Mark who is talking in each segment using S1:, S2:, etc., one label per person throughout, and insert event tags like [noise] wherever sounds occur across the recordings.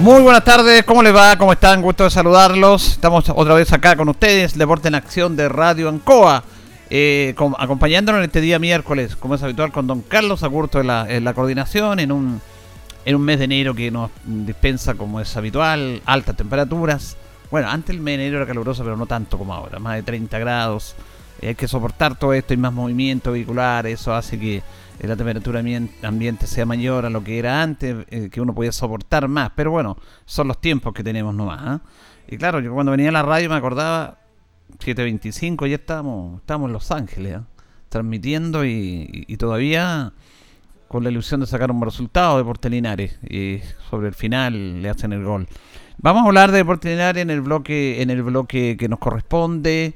S1: Muy buenas tardes, ¿cómo les va? ¿Cómo están? Gusto de saludarlos. Estamos otra vez acá con ustedes, Deporte en Acción de Radio Ancoa, eh, con- acompañándonos en este día miércoles, como es habitual, con don Carlos Agurto en la, coordinación, en un, en un mes de enero que nos dispensa, como es habitual, altas temperaturas. Bueno, antes el mes de enero era caluroso, pero no tanto como ahora, más de 30 grados. Hay que soportar todo esto y más movimiento vehicular, eso hace que la temperatura ambien- ambiente sea mayor a lo que era antes, eh, que uno podía soportar más. Pero bueno, son los tiempos que tenemos nomás. ¿ah? Y claro, yo cuando venía a la radio me acordaba, 7.25, ya estábamos, estábamos en Los Ángeles, ¿ah? transmitiendo y, y- todavía con la ilusión de sacar un resultado de Deportes Linares. Y sobre el final le hacen el gol. Vamos a hablar de Deportes Linares en el bloque, en el bloque que nos corresponde.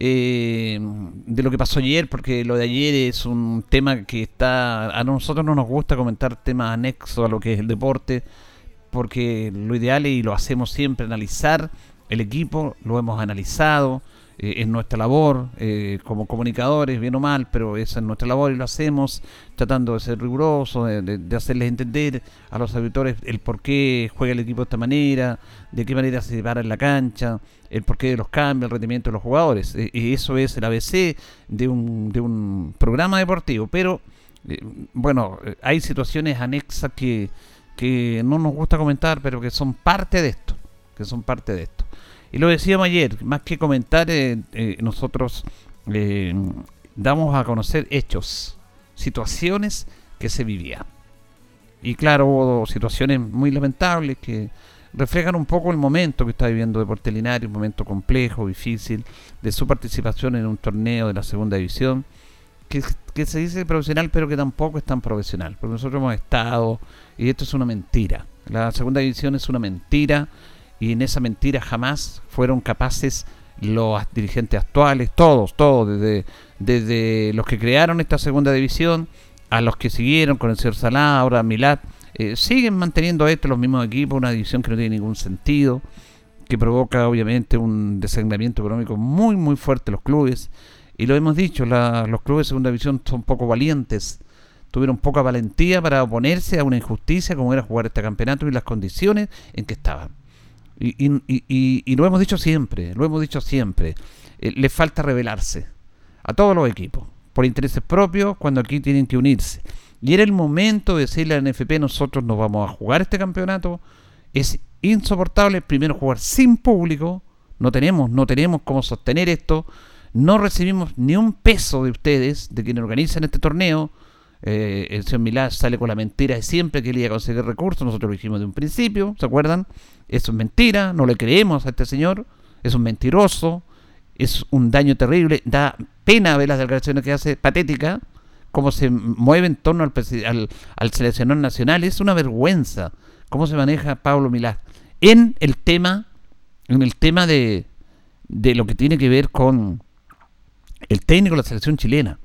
S1: Eh, de lo que pasó ayer, porque lo de ayer es un tema que está. A nosotros no nos gusta comentar temas anexos a lo que es el deporte, porque lo ideal y lo hacemos siempre, analizar el equipo, lo hemos analizado, eh, es nuestra labor eh, como comunicadores, bien o mal, pero esa es nuestra labor y lo hacemos tratando de ser riguroso, de, hacerles entender a los auditores el por qué juega el equipo de esta manera, de qué manera se para en la cancha, el porqué de los cambios, el rendimiento de los jugadores. Eh, y eso es el ABC de un, de un programa deportivo, pero eh, bueno, eh, hay situaciones anexas que, que no nos gusta comentar, pero que son parte de esto, que son parte de esto. Y lo decíamos ayer, más que comentar, eh, eh, nosotros eh, damos a conocer hechos, situaciones que se vivían. Y claro, hubo situaciones muy lamentables que reflejan un poco el momento que está viviendo Deportes Linares, un momento complejo, difícil, de su participación en un torneo de la segunda división, que, que, se dice profesional, pero que tampoco es tan profesional, porque nosotros hemos estado, y esto es una mentira. La segunda división es una mentira, y en esa mentira jamás fueron capaces los dirigentes actuales, todos, todos, desde, desde los que crearon esta segunda división, a los que siguieron con el señor Salá, ahora Milad, eh, siguen manteniendo esto los mismos equipos, una división que no tiene ningún sentido, que provoca obviamente un desangramiento económico muy muy fuerte los clubes. Y lo hemos dicho, los clubes de segunda división son poco valientes, tuvieron poca valentía para oponerse a una injusticia como era jugar este campeonato y las condiciones en que estaban. Y, y, lo hemos dicho siempre, lo hemos dicho siempre, eh, les falta rebelarse a todos los equipos, por intereses propios, cuando aquí tienen que unirse. Y era el momento de decirle al NFP, nosotros nos vamos a jugar este campeonato, es insoportable primero jugar sin público, no tenemos, no tenemos cómo sostener esto, no recibimos ni un peso de ustedes, de quienes organizan este torneo, eh, el señor Milá sale con la mentira de siempre que él iba a conseguir recursos, nosotros lo dijimos de un principio, ¿se acuerdan? Eso es mentira, no le creemos a este señor, es un mentiroso, es un daño terrible, da pena ver las declaraciones que hace, patética, cómo se mueve en torno al, al, seleccionador nacional, es una vergüenza cómo se maneja Pablo Milá en el tema, en el tema de, de lo que tiene que ver con el técnico de la selección chilena.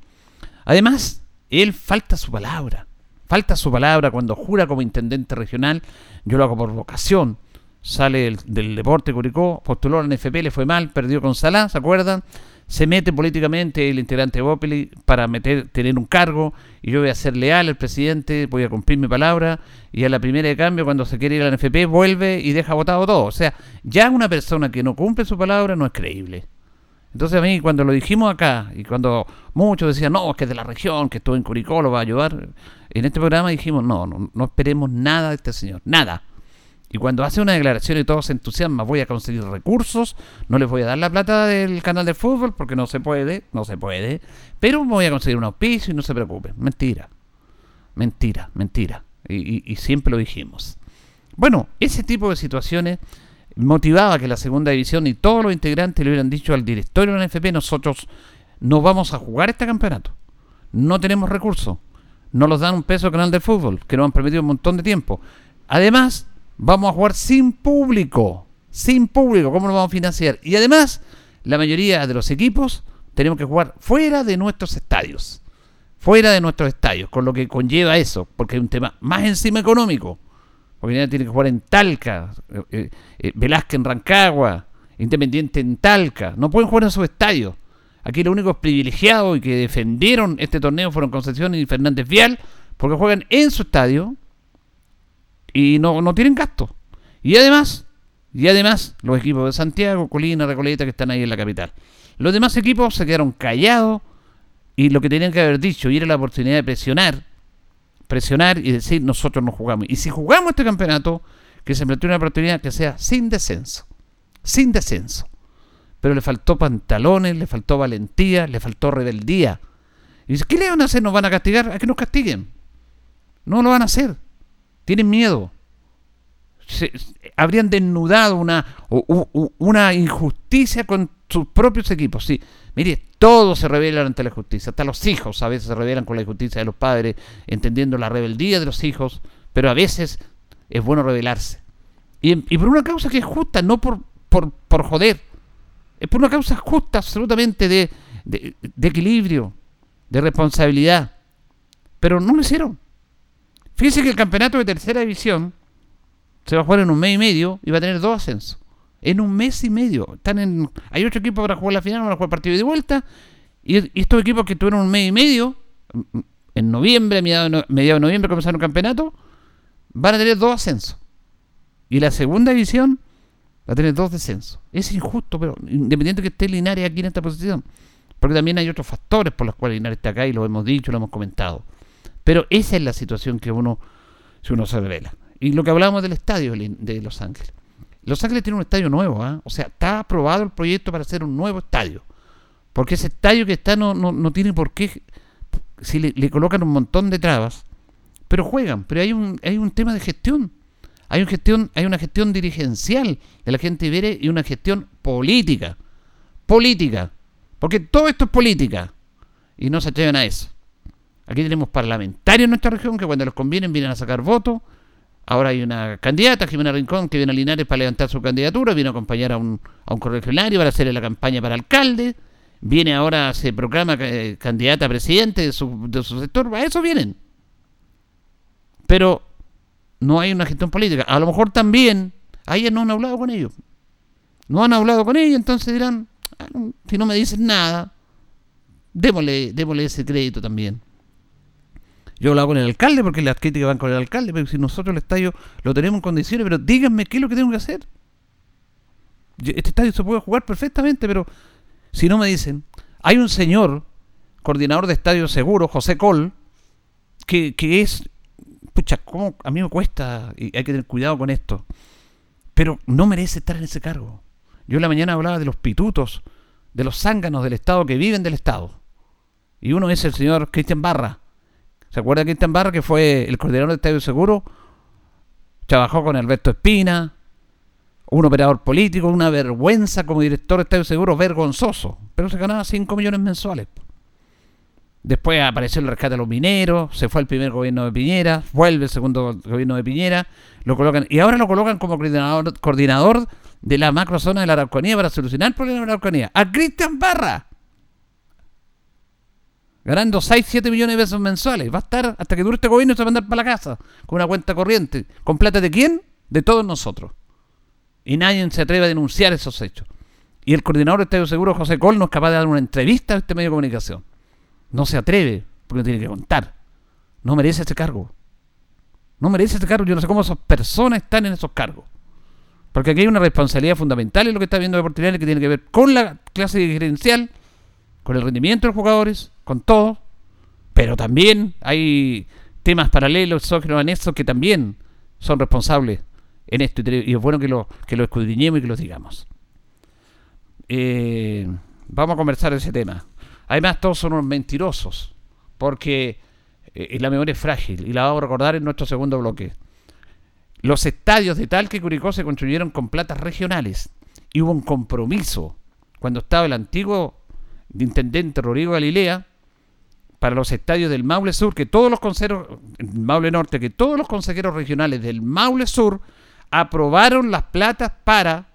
S1: Además, él falta su palabra. Falta su palabra cuando jura como intendente regional. Yo lo hago por vocación. Sale del, deporte Curicó, postuló al NFP, le fue mal, perdió con Salá, ¿se acuerdan? Se mete políticamente el integrante Bopeli para meter, tener un cargo y yo voy a ser leal al presidente, voy a cumplir mi palabra y a la primera de cambio cuando se quiere ir al NFP vuelve y deja votado todo. O sea, ya una persona que no cumple su palabra no es creíble. Entonces a mí cuando lo dijimos acá y cuando muchos decían, no, es que es de la región, que estuvo en Curicó, lo va a ayudar, en este programa dijimos, no, no, no esperemos nada de este señor, nada. Y cuando hace una declaración y todo se entusiasma, voy a conseguir recursos, no les voy a dar la plata del canal de fútbol porque no se puede, no se puede, pero voy a conseguir un auspicio y no se preocupen. Mentira, mentira, mentira. Y, y siempre lo dijimos. Bueno, ese tipo de situaciones motivaba que la segunda división y todos los integrantes le hubieran dicho al directorio de la NFP, nosotros no vamos a jugar este campeonato. No tenemos recursos. No los dan un peso al canal de fútbol, que nos han permitido un montón de tiempo. Además, vamos a jugar sin público. Sin público, ¿cómo lo vamos a financiar? Y además, la mayoría de los equipos tenemos que jugar fuera de nuestros estadios. Fuera de nuestros estadios, con lo que conlleva eso, porque hay un tema más encima económico porque tiene que jugar en Talca, eh, eh, eh, Velázquez en Rancagua, Independiente en Talca. No pueden jugar en su estadio. Aquí los únicos privilegiados y que defendieron este torneo fueron Concepción y Fernández Vial, porque juegan en su estadio y no, no tienen gasto. Y además, y además, los equipos de Santiago, Colina, Recoleta, que están ahí en la capital. Los demás equipos se quedaron callados y lo que tenían que haber dicho y era la oportunidad de presionar presionar y decir nosotros no jugamos. Y si jugamos este campeonato, que se plantea una oportunidad que sea sin descenso. Sin descenso. Pero le faltó pantalones, le faltó valentía, le faltó rebeldía. Y dice, ¿qué le van a hacer? ¿Nos van a castigar? ¿A que nos castiguen? No lo van a hacer. Tienen miedo. habrían desnudado una, una injusticia con sus propios equipos. Sí, mire, todos se rebelan ante la justicia, hasta los hijos a veces se rebelan con la injusticia de los padres, entendiendo la rebeldía de los hijos, pero a veces es bueno rebelarse. Y, por una causa que es justa, no por, por, joder, es por una causa justa absolutamente de, de, equilibrio, de responsabilidad. Pero no lo hicieron. Fíjense que el campeonato de tercera división se va a jugar en un mes y medio y va a tener dos ascensos en un mes y medio. Están en, hay ocho equipos para jugar la final, van a jugar partido de vuelta. Y, estos equipos que tuvieron un mes y medio, en noviembre, mediados de noviembre comenzaron el campeonato, van a tener dos ascensos. Y la segunda división va a tener dos descensos. Es injusto, pero independiente que esté Linares aquí en esta posición. Porque también hay otros factores por los cuales Linares está acá y lo hemos dicho, lo hemos comentado. Pero esa es la situación que uno, si uno se revela. Y lo que hablábamos del estadio de Los Ángeles. Los Ángeles tiene un estadio nuevo, ¿ah? o sea, está aprobado el proyecto para hacer un nuevo estadio. Porque ese estadio que está no, no, no tiene por qué, si le, colocan un montón de trabas, pero juegan, pero hay un, hay un tema de gestión. Hay, un gestión, hay una gestión dirigencial de la gente Ibere y una gestión política. Política. Porque todo esto es política. Y no se atreven a eso. Aquí tenemos parlamentarios en nuestra región que cuando les conviene vienen a sacar votos. Ahora hay una candidata, Jimena Rincón, que viene a Linares para levantar su candidatura, viene a acompañar a un, a un corregionario para hacerle la campaña para alcalde. Viene ahora, se proclama eh, candidata a presidente de su, de su sector. A eso vienen. Pero no hay una gestión política. A lo mejor también, ayer no han hablado con ellos. No han hablado con ellos, entonces dirán, ah, si no me dicen nada, démosle, démosle ese crédito también. Yo he hablado con el alcalde porque las críticas van con el alcalde, pero si nosotros el estadio lo tenemos en condiciones, pero díganme qué es lo que tengo que hacer. Este estadio se puede jugar perfectamente, pero si no me dicen, hay un señor, coordinador de estadio seguro, José Col, que, que es pucha, ¿cómo a mí me cuesta y hay que tener cuidado con esto? Pero no merece estar en ese cargo. Yo en la mañana hablaba de los pitutos, de los zánganos del Estado que viven del Estado. Y uno es el señor Cristian Barra. ¿Se acuerda de Cristian Barra que fue el coordinador de Estadio Seguro? Trabajó con Alberto Espina, un operador político, una vergüenza como director de Estadio Seguro, vergonzoso. Pero se ganaba 5 millones mensuales. Después apareció el rescate de los mineros, se fue el primer gobierno de Piñera, vuelve el segundo gobierno de Piñera, lo colocan y ahora lo colocan como coordinador, coordinador de la macrozona de la Araucanía para solucionar el problema de la Araucanía. A Cristian Barra. Ganando 6, 7 millones de pesos mensuales. Va a estar hasta que dure este gobierno se va a mandar para la casa. Con una cuenta corriente. ¿Con plata de quién? De todos nosotros. Y nadie se atreve a denunciar esos hechos. Y el coordinador de Estadio Seguro, José Col, no es capaz de dar una entrevista a este medio de comunicación. No se atreve, porque no tiene que contar. No merece ese cargo. No merece ese cargo. Yo no sé cómo esas personas están en esos cargos. Porque aquí hay una responsabilidad fundamental en lo que está viendo Deportivo que tiene que ver con la clase diferencial, con el rendimiento de los jugadores, con todo. Pero también hay temas paralelos, exógenos, anexos, que también son responsables en esto. Y es bueno que lo, que lo escudriñemos y que lo digamos. Eh, vamos a conversar ese tema. Además, todos son unos mentirosos, porque eh, la memoria es frágil y la vamos a recordar en nuestro segundo bloque. Los estadios de tal que Curicó se construyeron con platas regionales y hubo un compromiso cuando estaba el antiguo intendente Rodrigo Galilea para los estadios del Maule Sur, que todos los consejeros, Maule Norte, que todos los consejeros regionales del Maule Sur aprobaron las platas para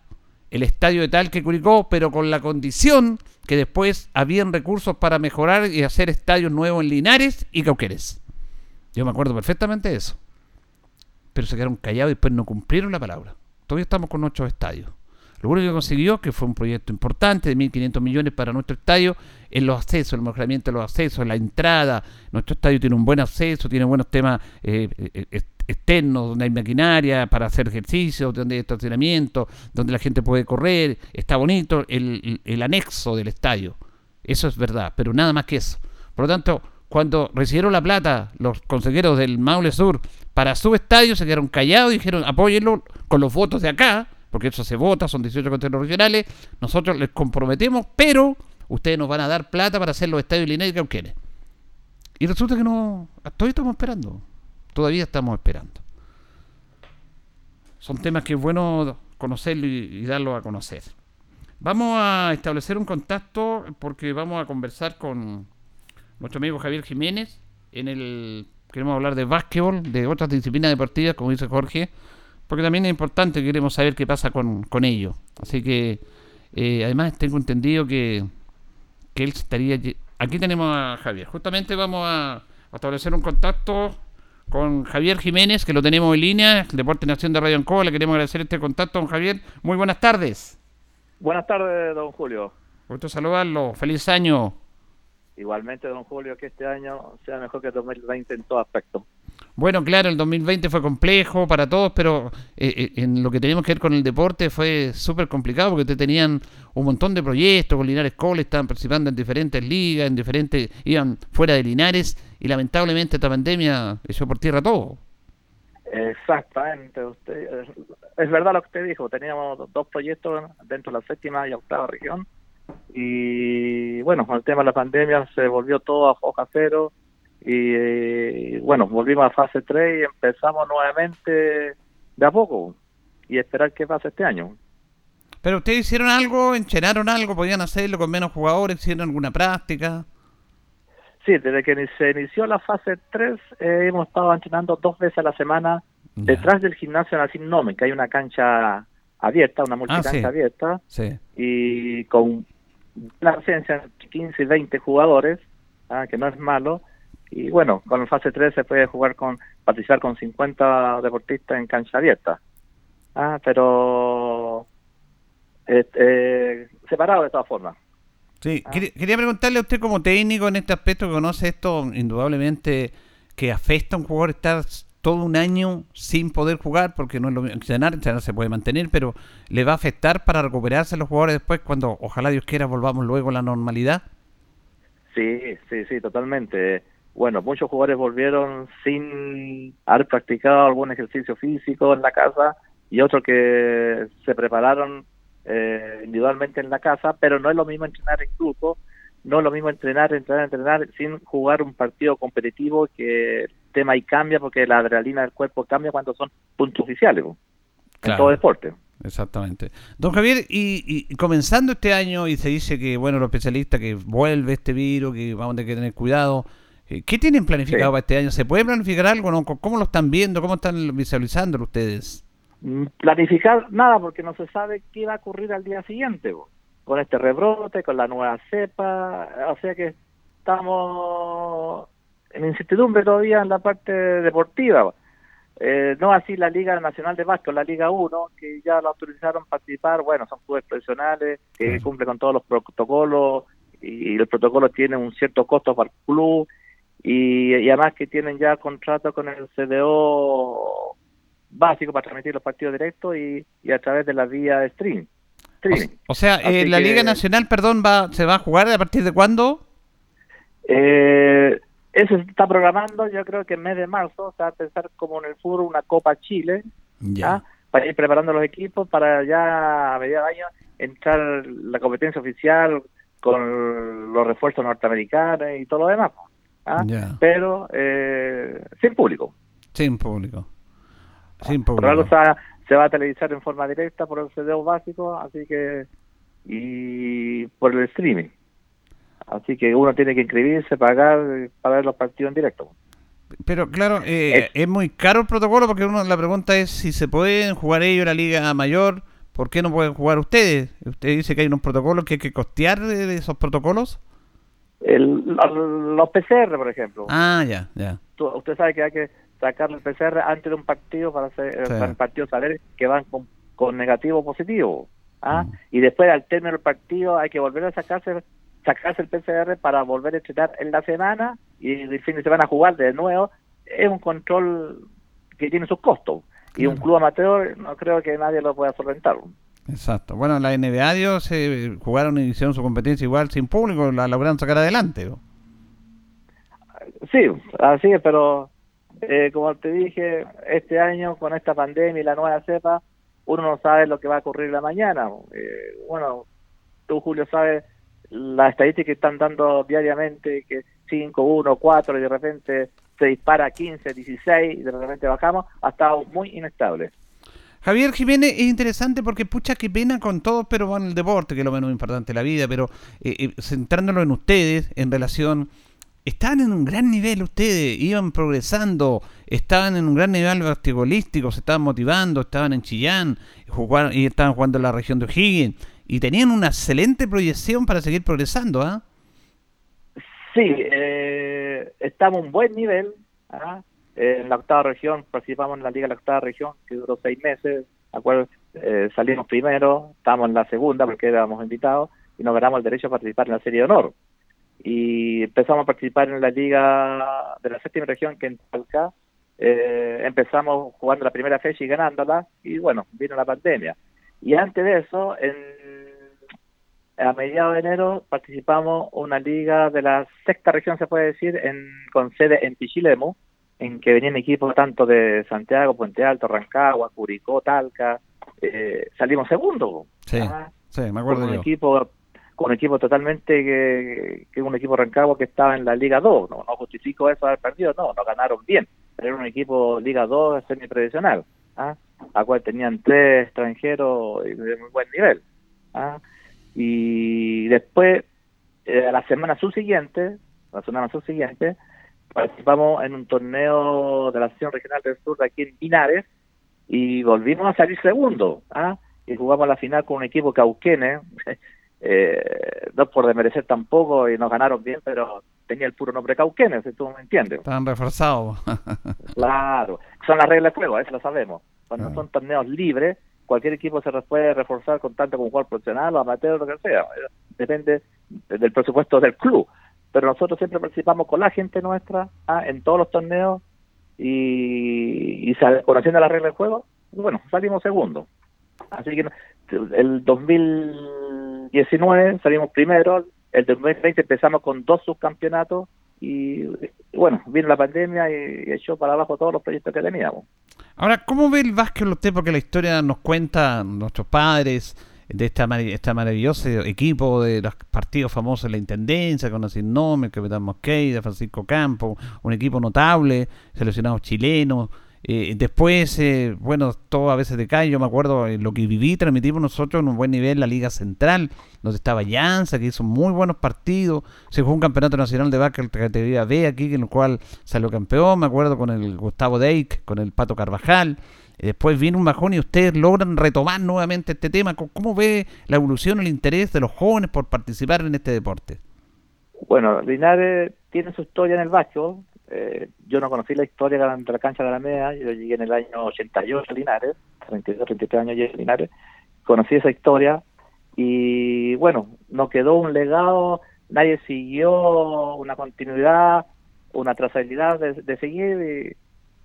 S1: el estadio de tal que Curicó, pero con la condición que después habían recursos para mejorar y hacer estadios nuevos en Linares y Cauqueres. Yo me acuerdo perfectamente de eso. Pero se quedaron callados y después no cumplieron la palabra. Todavía estamos con ocho estadios. Lo único que consiguió, que fue un proyecto importante de 1.500 millones para nuestro estadio, en los accesos, el mejoramiento de los accesos, la entrada. Nuestro estadio tiene un buen acceso, tiene buenos temas eh, eh, externos, donde hay maquinaria para hacer ejercicio, donde hay estacionamiento, donde la gente puede correr, está bonito el, el, anexo del estadio. Eso es verdad, pero nada más que eso. Por lo tanto, cuando recibieron la plata los consejeros del Maule Sur para su estadio, se quedaron callados y dijeron apóyenlo con los votos de acá, porque eso se vota, son 18 consejeros regionales, nosotros les comprometemos, pero ustedes nos van a dar plata para hacer los estadios lineales que quieren. Y resulta que no, todavía estamos esperando. Todavía estamos esperando. Son temas que es bueno conocerlo y, darlo a conocer. Vamos a establecer un contacto porque vamos a conversar con nuestro amigo Javier Jiménez. En el queremos hablar de básquetbol, de otras disciplinas deportivas, como dice Jorge, porque también es importante, queremos saber qué pasa con, con ello. Así que, eh, además, tengo entendido que, que él estaría. Aquí tenemos a Javier. Justamente vamos a establecer un contacto con Javier Jiménez, que lo tenemos en línea, Deporte Nación de Radio Ancoa. Le queremos agradecer este contacto, don Javier. Muy buenas tardes.
S2: Buenas tardes, don Julio.
S1: Gusto saludarlo. Feliz año.
S2: Igualmente, don Julio, que este año sea mejor que 2020 en todo aspecto.
S1: Bueno, claro, el 2020 fue complejo para todos, pero eh, eh, en lo que teníamos que ver con el deporte fue súper complicado porque ustedes tenían un montón de proyectos con Linares Cole, estaban participando en diferentes ligas, en diferentes, iban fuera de Linares y lamentablemente esta pandemia echó por tierra todo.
S2: Exactamente, usted, es verdad lo que usted dijo, teníamos dos proyectos dentro de la séptima y octava región y bueno, con el tema de la pandemia se volvió todo a hoja cero y eh, bueno, volvimos a fase 3 y empezamos nuevamente de a poco y esperar qué pasa este año.
S1: Pero ustedes hicieron algo, enchenaron algo, podían hacerlo con menos jugadores, hicieron alguna práctica.
S2: Sí, desde que se inició la fase 3 eh, hemos estado entrenando dos veces a la semana
S1: Ya.
S2: detrás del gimnasio Nacim Nomen, que hay una cancha abierta, una multicancha
S1: sí.
S2: abierta,
S1: Sí.
S2: y con la presencia de 15 y 20 jugadores, ah, que no es malo, y bueno, con el fase 3 se puede jugar con, participar con 50 deportistas en cancha abierta, ah, pero eh, eh, separado de todas formas.
S1: Sí,
S2: Ah.
S1: quería, preguntarle a usted como técnico en este aspecto que conoce esto, indudablemente que afecta a un jugador estar todo un año sin poder jugar, porque no es lo mismo, entrenar, entrenar se puede mantener, pero le va a afectar para recuperarse los jugadores después cuando, ojalá Dios quiera, volvamos luego a la normalidad.
S2: Sí, sí, sí, totalmente. Bueno, muchos jugadores volvieron sin haber practicado algún ejercicio físico en la casa y otros que se prepararon eh, individualmente en la casa, pero no es lo mismo entrenar en grupo, no es lo mismo entrenar, entrenar, entrenar sin jugar un partido competitivo que el tema ahí cambia porque la adrenalina del cuerpo cambia cuando son puntos oficiales po, en todo deporte.
S1: Exactamente. Don Javier, y, y comenzando este año y se dice que, bueno, los especialistas que vuelve este virus, que vamos a tener que tener cuidado, ¿qué tienen planificado
S2: Sí.
S1: para este año? ¿Se puede planificar algo? No? ¿Cómo lo están viendo? ¿Cómo están visualizándolo ustedes?
S2: Mm, planificar nada porque no se sabe qué va a ocurrir al día siguiente bo, con este rebrote, con la nueva cepa, o sea que estamos en incertidumbre todavía en la parte deportiva. Eh, no así la Liga Nacional de Básquet, la Liga 1, que ya la autorizaron participar, bueno, son clubes profesionales, que cumplen con todos los protocolos y el protocolo tiene un cierto costo para el club y, y además que tienen ya contrato con el CDO básico para transmitir los partidos directos y, y a través de la vía stream. streaming.
S1: O sea, eh, la
S2: que-
S1: Liga Nacional, perdón, va, ¿se va a jugar a partir de cuándo?
S2: Eh, eso se está programando, yo creo que en mes de marzo, se va a pensar como en el fútbol una Copa Chile, ¿ah? para ir preparando los equipos para ya a mediados de año entrar la competencia oficial con los refuerzos norteamericanos y todo lo demás. ¿Ah? Pero eh, sin público.
S1: Sin público. Sin
S2: Por algo
S1: público.
S2: se va, a televisar en forma directa por el CDO básico, así que y por el streaming. Así que uno tiene que inscribirse, pagar para ver los partidos en directo.
S1: Pero claro, eh, es muy caro el protocolo porque uno la pregunta es si se pueden jugar ellos en la Liga Mayor, ¿por qué no pueden jugar ustedes? Usted dice que hay unos protocolos que hay que costear esos protocolos.
S2: El, los PCR, por ejemplo.
S1: Ah, ya, ya.
S2: Tú- usted sabe que hay que sacar el PCR antes de un partido para, hacer,
S1: Sí.
S2: para el partido saber que van con, con negativo o positivo. ¿ah?
S1: Mm.
S2: Y después, al término del partido, hay que volver a sacarse sacarse el PCR para volver a entrenar en la semana y el fin de semana jugar de nuevo. Es un control que tiene sus costos. Y un club amateur no creo que nadie lo pueda solventar.
S1: Exacto. Bueno, la NBA dio, se jugaron y hicieron su competencia igual sin público, la lograron sacar adelante.
S2: Sí, así es, pero eh, como te dije, este año con esta pandemia y la nueva cepa, uno no sabe lo que va a ocurrir la mañana. Eh, bueno, tú, Julio, sabes las estadísticas que están dando diariamente, que 5, 1, 4, y de repente se dispara a 15, 16, y de repente bajamos, ha estado muy inestable.
S1: Javier Jiménez es interesante porque pucha qué pena con todos, pero bueno, el deporte, que es lo menos importante de la vida, pero eh, eh, centrándolo en ustedes, en relación, estaban en un gran nivel ustedes, iban progresando, estaban en un gran nivel basquetbolístico, se estaban motivando, estaban en Chillán, jugaron, y estaban jugando en la región de O'Higgins, y tenían una excelente proyección para seguir progresando, ¿ah?
S2: Sí, eh, estamos un buen nivel. ¿ah? En la octava región, participamos en la Liga de la octava región, que duró seis meses. Eh, salimos primero, estamos en la segunda porque éramos invitados y nos ganamos el derecho a participar en la Serie de Honor. Y empezamos a participar en la Liga de la séptima región, que en Talca. Eh, empezamos jugando la primera fecha y ganándola, y bueno, vino la pandemia. Y antes de eso, en a mediados de enero participamos una liga de la sexta región, se puede decir, en, con sede en Pichilemu, en que venían equipos tanto de Santiago, Puente Alto, Rancagua, Curicó, Talca. Eh, salimos segundo.
S1: Sí,
S2: Ah,
S1: sí, me
S2: con
S1: acuerdo
S2: un
S1: yo.
S2: equipo con un equipo totalmente que, que un equipo Rancagua que estaba en la Liga 2. No, no justifico eso haber perdido, no, no ganaron bien. Pero era un equipo Liga 2 semi-tradicional, ¿ah? a cual tenían tres extranjeros de muy buen nivel. ¿ah? Y después, eh, a la semana subsiguiente, la semana subsiguiente, participamos en un torneo de la Asociación Regional del Sur de aquí en Pinares y volvimos a salir segundo. ¿ah? Y jugamos la final con un equipo cauquene, [laughs] eh, no por desmerecer tampoco, y nos ganaron bien, pero tenía el puro nombre Cauquenes, si tú me entiendes.
S1: Están reforzados. [laughs]
S2: claro, son las reglas de juego, eso lo sabemos. Cuando son torneos libres, cualquier equipo se puede reforzar con tanto como jugador profesional o amateur o lo que sea. Depende del presupuesto del club. Pero nosotros siempre participamos con la gente nuestra ¿ah? en todos los torneos y, y conociendo las reglas del juego, bueno, salimos segundo. Así que el 2019 salimos primero, el 2020 empezamos con dos subcampeonatos y bueno, vino la pandemia y, echó para abajo todos los proyectos que teníamos.
S1: Ahora, ¿cómo ve el básquet usted? Porque la historia nos cuenta nuestros padres de esta, esta maravilloso equipo de los partidos famosos de la Intendencia, con el nombre, Capitán Mosqueira, Francisco Campo, un equipo notable, seleccionados chilenos, eh, después, eh, bueno, todo a veces decae. Yo me acuerdo lo que viví, transmitimos nosotros en un buen nivel la Liga Central, donde estaba Llanza, que hizo muy buenos partidos. Se jugó un campeonato nacional de básquet categoría B aquí, en el cual salió campeón. Me acuerdo con el Gustavo Deik, con el Pato Carvajal. Después viene un bajón y ustedes logran retomar nuevamente este tema. ¿Cómo ve la evolución, el interés de los jóvenes por participar en este deporte?
S2: Bueno, Linares tiene su historia en el básquet eh, yo no conocí la historia de la cancha de la Alameda, yo llegué en el año 88 a Linares, 32, 33 años llegué a Linares, conocí esa historia y bueno, nos quedó un legado, nadie siguió una continuidad, una trazabilidad de, seguir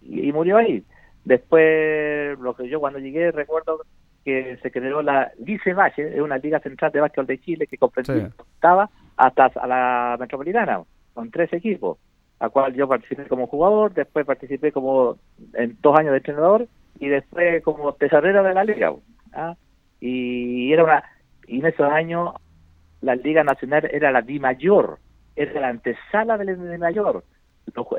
S2: y, murió ahí. Después, lo que yo cuando llegué recuerdo que se creó la Lice Valle, es una liga central de básquetbol de Chile que comprendía hasta a la metropolitana, con tres equipos a cual yo participé como jugador, después participé como en dos años de entrenador y después como tesorero de la liga. ¿ah? Y era una y en esos años la liga nacional era la Di Mayor, era la antesala de la Di Mayor.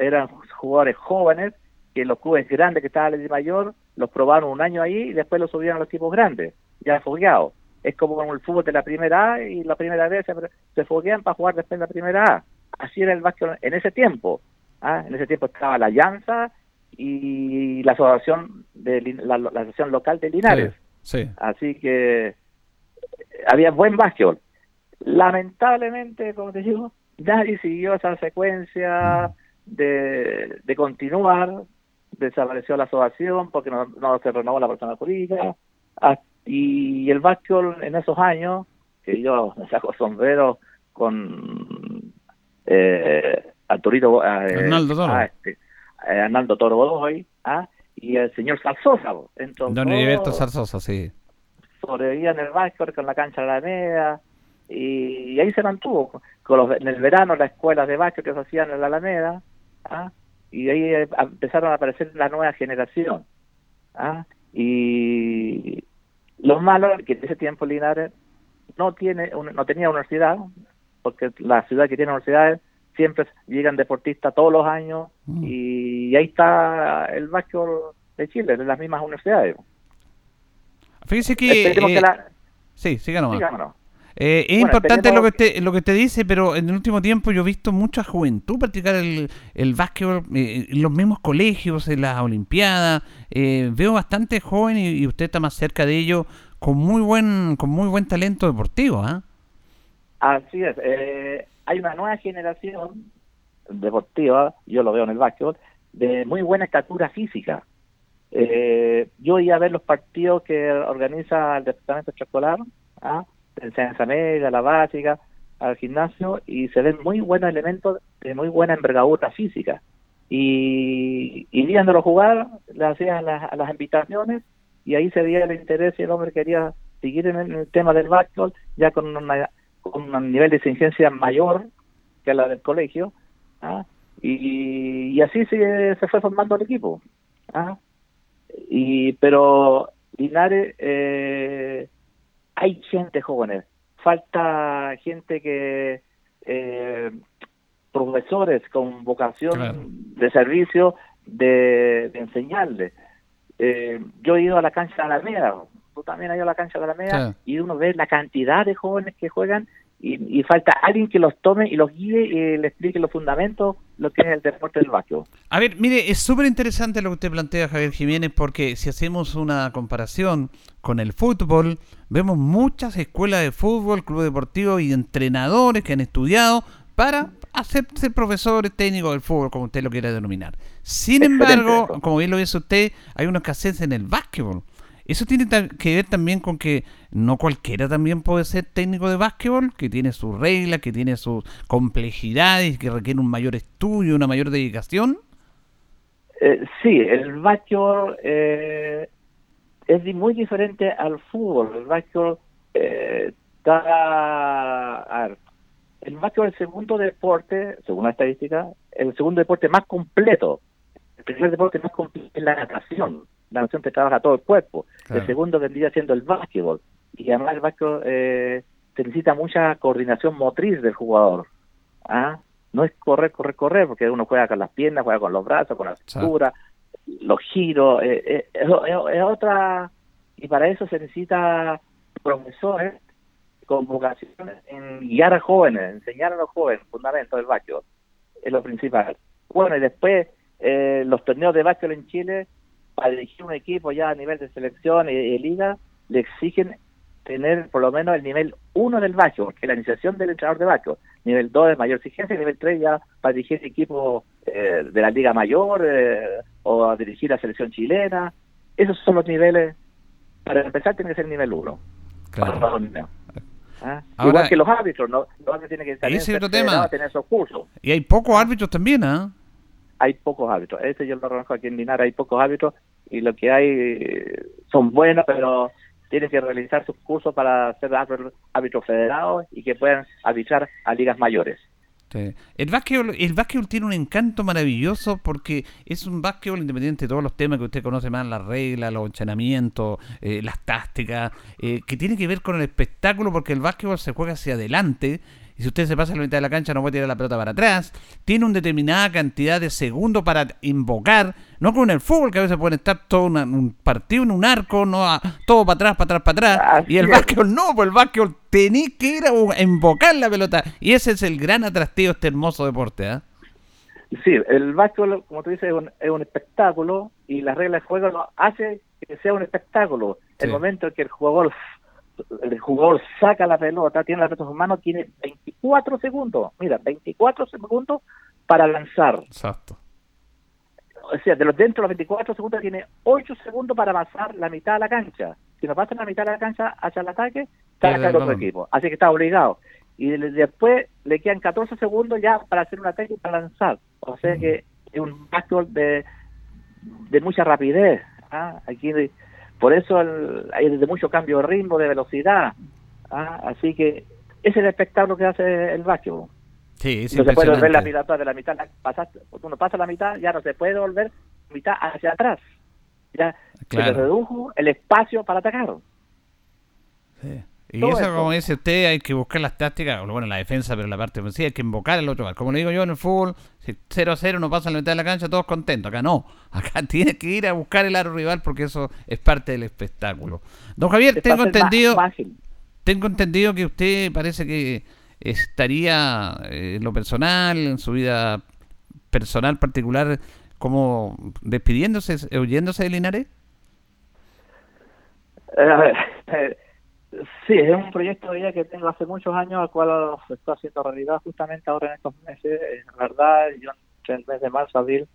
S2: eran jugadores jóvenes que los clubes grandes que estaban en Di Mayor los probaron un año ahí y después los subieron a los equipos grandes, ya fogueados. Es como con el fútbol de la primera A y la primera vez se, se foguean para jugar después en la primera A así era el básquet en ese tiempo. ¿ah? En ese tiempo estaba la Llanza y la asociación de la, asociación local de Linares. Así que eh, había buen básquet. Lamentablemente, como te digo, nadie siguió esa secuencia mm. de, de continuar. Desapareció la asociación porque no, no se renovó la persona jurídica. Ah, y el básquet en esos años, que yo me saco sombrero con eh, Arturito, eh, Arnaldo Toro, a este, eh, Arnaldo Toro Godoy, ¿ah? y el señor Salsosa.
S1: Entonces, Don Heriberto Salsosa, sí.
S2: Sobrevivía en el básquet con la cancha de la Alameda, y, ahí se mantuvo. Con los, en el verano las escuelas de básquet que se hacían en la Alameda, ¿ah? Y ahí eh, empezaron a aparecer la nueva generación. ¿ah? Y lo malo es que en ese tiempo Linares no tiene no tenía universidad, porque la ciudad que tiene universidades siempre llegan deportistas todos los años mm. y ahí está el básquetbol de Chile, de las mismas universidades.
S1: Fíjese que... Eh, sí, síganos. Eh, es importante lo que, usted, lo que te dice, pero en el último tiempo yo he visto mucha juventud practicar el, el básquetbol eh, en los mismos colegios, en las Olimpiadas. veo bastante joven y, usted está más cerca de ello con muy buen con muy buen talento deportivo. ¿ah?
S2: Así es. Eh, hay una nueva generación deportiva, yo lo veo en el básquetbol, de muy buena estatura física. Eh, yo iba a ver los partidos que organiza el departamento escolar, ¿ah? Enseñanza media, la básica, al gimnasio, y se ven muy buenos elementos de muy buena envergadura física. Y, y viéndolo jugar, le hacían las, las invitaciones, y ahí se veía el interés y el hombre quería seguir en el, tema del básquetbol, ya con una con un nivel de exigencia mayor que la del colegio, ¿ah? y, así se, se, fue formando el equipo. ¿ah? Y, pero Linares, eh, hay gente jóvenes, falta gente que eh, profesores con vocación
S1: Claro.
S2: de servicio de, de enseñarle. Eh, yo he ido a la cancha de Alameda, tú también has ido a la cancha de Alameda,
S1: Sí.
S2: y uno ve la cantidad de jóvenes que juegan y, y falta alguien que los tome y los guíe y le explique los fundamentos, lo que es el deporte del básquetbol.
S1: A ver, mire, es súper interesante lo que usted plantea, Javier Jiménez, porque si hacemos una comparación con el fútbol, vemos muchas escuelas de fútbol, clubes deportivos y entrenadores que han estudiado para hacer, ser profesores técnicos del fútbol, como usted lo quiera denominar. Sin embargo, como bien lo dice usted, hay una escasez en el básquetbol. Eso tiene que ver también con que no cualquiera también puede ser técnico de básquetbol, que tiene sus reglas, que tiene sus complejidades, que requiere un mayor estudio, una mayor dedicación.
S2: Eh, sí, el básquetbol eh, es muy diferente al fútbol. El básquetbol eh, está... A ver, el básquetbol es el segundo deporte, según la estadística, el segundo deporte más completo. El primer deporte más completo es la natación. La natación te trabaja todo el cuerpo.
S1: Claro.
S2: El segundo vendría siendo el básquetbol. Y además el básquetbol eh, se necesita mucha coordinación motriz del jugador. ¿Ah? No es correr, correr, correr, porque uno juega con las piernas, juega con los brazos, con la cintura, los giros. eh, eh, es otra. Y para eso se necesita profesores con vocación en guiar a jóvenes, enseñar a los jóvenes fundamentos del básquetbol. Es lo principal. Bueno, y después eh, los torneos de básquetbol en Chile, para dirigir un equipo ya a nivel de selección y, y liga, le exigen tener por lo menos el nivel 1 del básquetbol, que es la iniciación del entrenador de básquetbol. Nivel 2 de mayor exigencia, y nivel 3 ya para dirigir equipos eh, de la liga mayor eh, o a dirigir la selección chilena. Esos son los niveles. Para empezar tiene que ser nivel 1.
S1: Claro.
S2: ¿Ah?
S1: Ahora-
S2: Igual que los árbitros, ¿no? los árbitros tienen que también
S1: Ese otro tema.
S2: tener esos cursos.
S1: Y hay pocos árbitros también, ¿ah?
S2: Hay pocos árbitros. Este yo lo conozco aquí en Linares, hay pocos árbitros y lo que hay eh, son buenos, pero tienen que realizar sus cursos para ser árbitros, federados y que puedan arbitrar a ligas mayores.
S1: El básquetbol, el básquetbol tiene un encanto maravilloso porque es un básquetbol independiente de todos los temas que usted conoce más, las reglas, los entrenamientos, eh, las tácticas, eh, que tiene que ver con el espectáculo porque el básquetbol se juega hacia adelante y si usted se pasa a la mitad de la cancha no puede tirar la pelota para atrás, tiene una determinada cantidad de segundos para invocar, no como en el fútbol que a veces pueden estar todo una- un partido en un arco, no a- todo para atrás, para atrás, para atrás,
S2: Así
S1: y el básquetbol no, pues el básquetbol tenés que ir a invocar la pelota. Y ese es el gran atractivo de este hermoso deporte, ¿ah?
S2: Sí, el básquetbol, como tú dices, es un, es un espectáculo y las reglas de juego lo hace que sea un espectáculo. El momento en que el jugador el jugador saca la pelota, tiene la pelota en sus manos, tiene 24 segundos. Mira, 24 segundos para lanzar.
S1: Exacto.
S2: O sea, de los dentro de los 24 segundos tiene 8 segundos para pasar la mitad de la cancha. Si no pasa la mitad de la cancha hacia el ataque, está
S1: el
S2: otro equipo. Así que está obligado. Y después le quedan 14 segundos ya para hacer un ataque y para lanzar. O sea que es un básquetbol de, de mucha rapidez. ¿ah? Aquí por eso el- hay de mucho cambio de ritmo, de velocidad. ¿ah? Así que ese es el espectáculo que hace el básquetbol.
S1: Sí, es
S2: no se puede volver la pelota de la mitad, pasaste, uno pasa la mitad, ya no se puede volver mitad hacia atrás. Ya se
S1: Claro.
S2: le redujo el espacio para atacar.
S1: Sí. Y eso,
S2: eso.
S1: como dice usted, hay que buscar las tácticas, o bueno, la defensa, pero la parte ofensiva hay que invocar al otro. Como le digo yo en el fútbol, si 0-0 no pasa en la mitad de la cancha, todos contentos. Acá no. [laughs] Acá tiene que ir a buscar el aro rival porque eso es parte del espectáculo. Don Javier, tengo entendido, tengo entendido que usted parece que estaría eh, en lo personal, en su vida personal particular, como despidiéndose, huyéndose de Linares.
S2: Eh, eh, sí, es un proyecto que tengo hace muchos años, al cual estoy haciendo realidad justamente ahora en estos meses. Eh, La verdad, yo entre el mes de marzo, abril,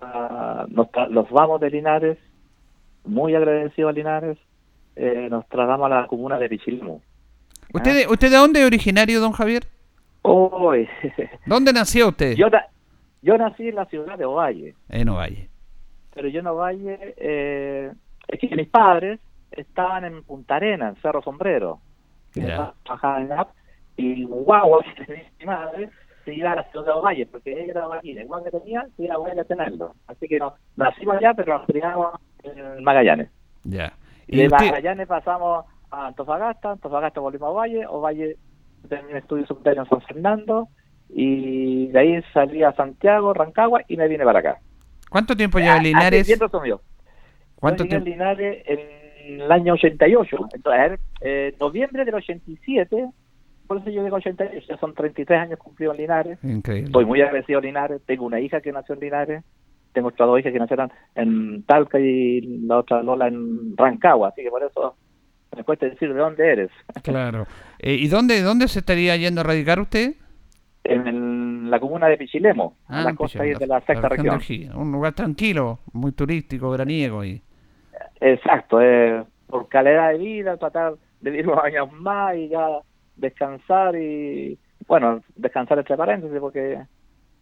S2: ah, nos, los vamos de Linares, muy agradecidos a Linares, eh, nos trasladamos a la comuna de Pichilemu.
S1: ¿Usted, de- ¿Usted de dónde es originario, don Javier?
S2: Hoy, [laughs]
S1: ¿Dónde nació usted?
S2: yo, yo nací en la ciudad de Ovalle,
S1: En Ovalle.
S2: pero yo en Ovalle, eh, es que mis padres estaban en Punta Arena, en Cerro Sombrero. En la y [laughs] tenía mi madre se iba a la ciudad de Ovalle, porque ella era Ovalle, igual que tenía, se iba a tenerlo. Así que no, nacimos allá, pero nos criamos en Magallanes.
S1: Ya.
S2: Y
S1: ¿Y
S2: de
S1: usted,
S2: Magallanes pasamos a Antofagasta, Antofagasta volvimos a Valle, o Valle terminé estudios superiores en San Fernando, y de ahí salí a Santiago, Rancagua, y me vine para acá.
S1: ¿Cuánto tiempo lleva
S2: Ah,
S1: Linares? ¿Cuánto tiempo?
S2: Linares en el año 88. Entonces, eh, noviembre del 87, por eso yo digo 88, ya son 33 años cumplidos en Linares.
S1: Increíble.
S2: Estoy muy agradecido a Linares. Tengo una hija que nació en Linares. Tengo otras dos hijas que nacieron en Talca y la otra Lola en Rancagua. Así que por eso me cuesta decir de dónde eres.
S1: Claro. Eh, ¿Y dónde, dónde se estaría yendo a radicar usted?
S2: En el- la comuna de Pichilemo,
S1: Ah,
S2: a la
S1: en
S2: costa
S1: Pichilemu,
S2: ahí de la sexta
S1: región
S2: región.
S1: Gila. Un lugar tranquilo, muy turístico, veraniego. Y...
S2: Exacto, eh, por calidad de vida, tratar de vivir [laughs] unos años más y ya descansar y, bueno, descansar entre paréntesis porque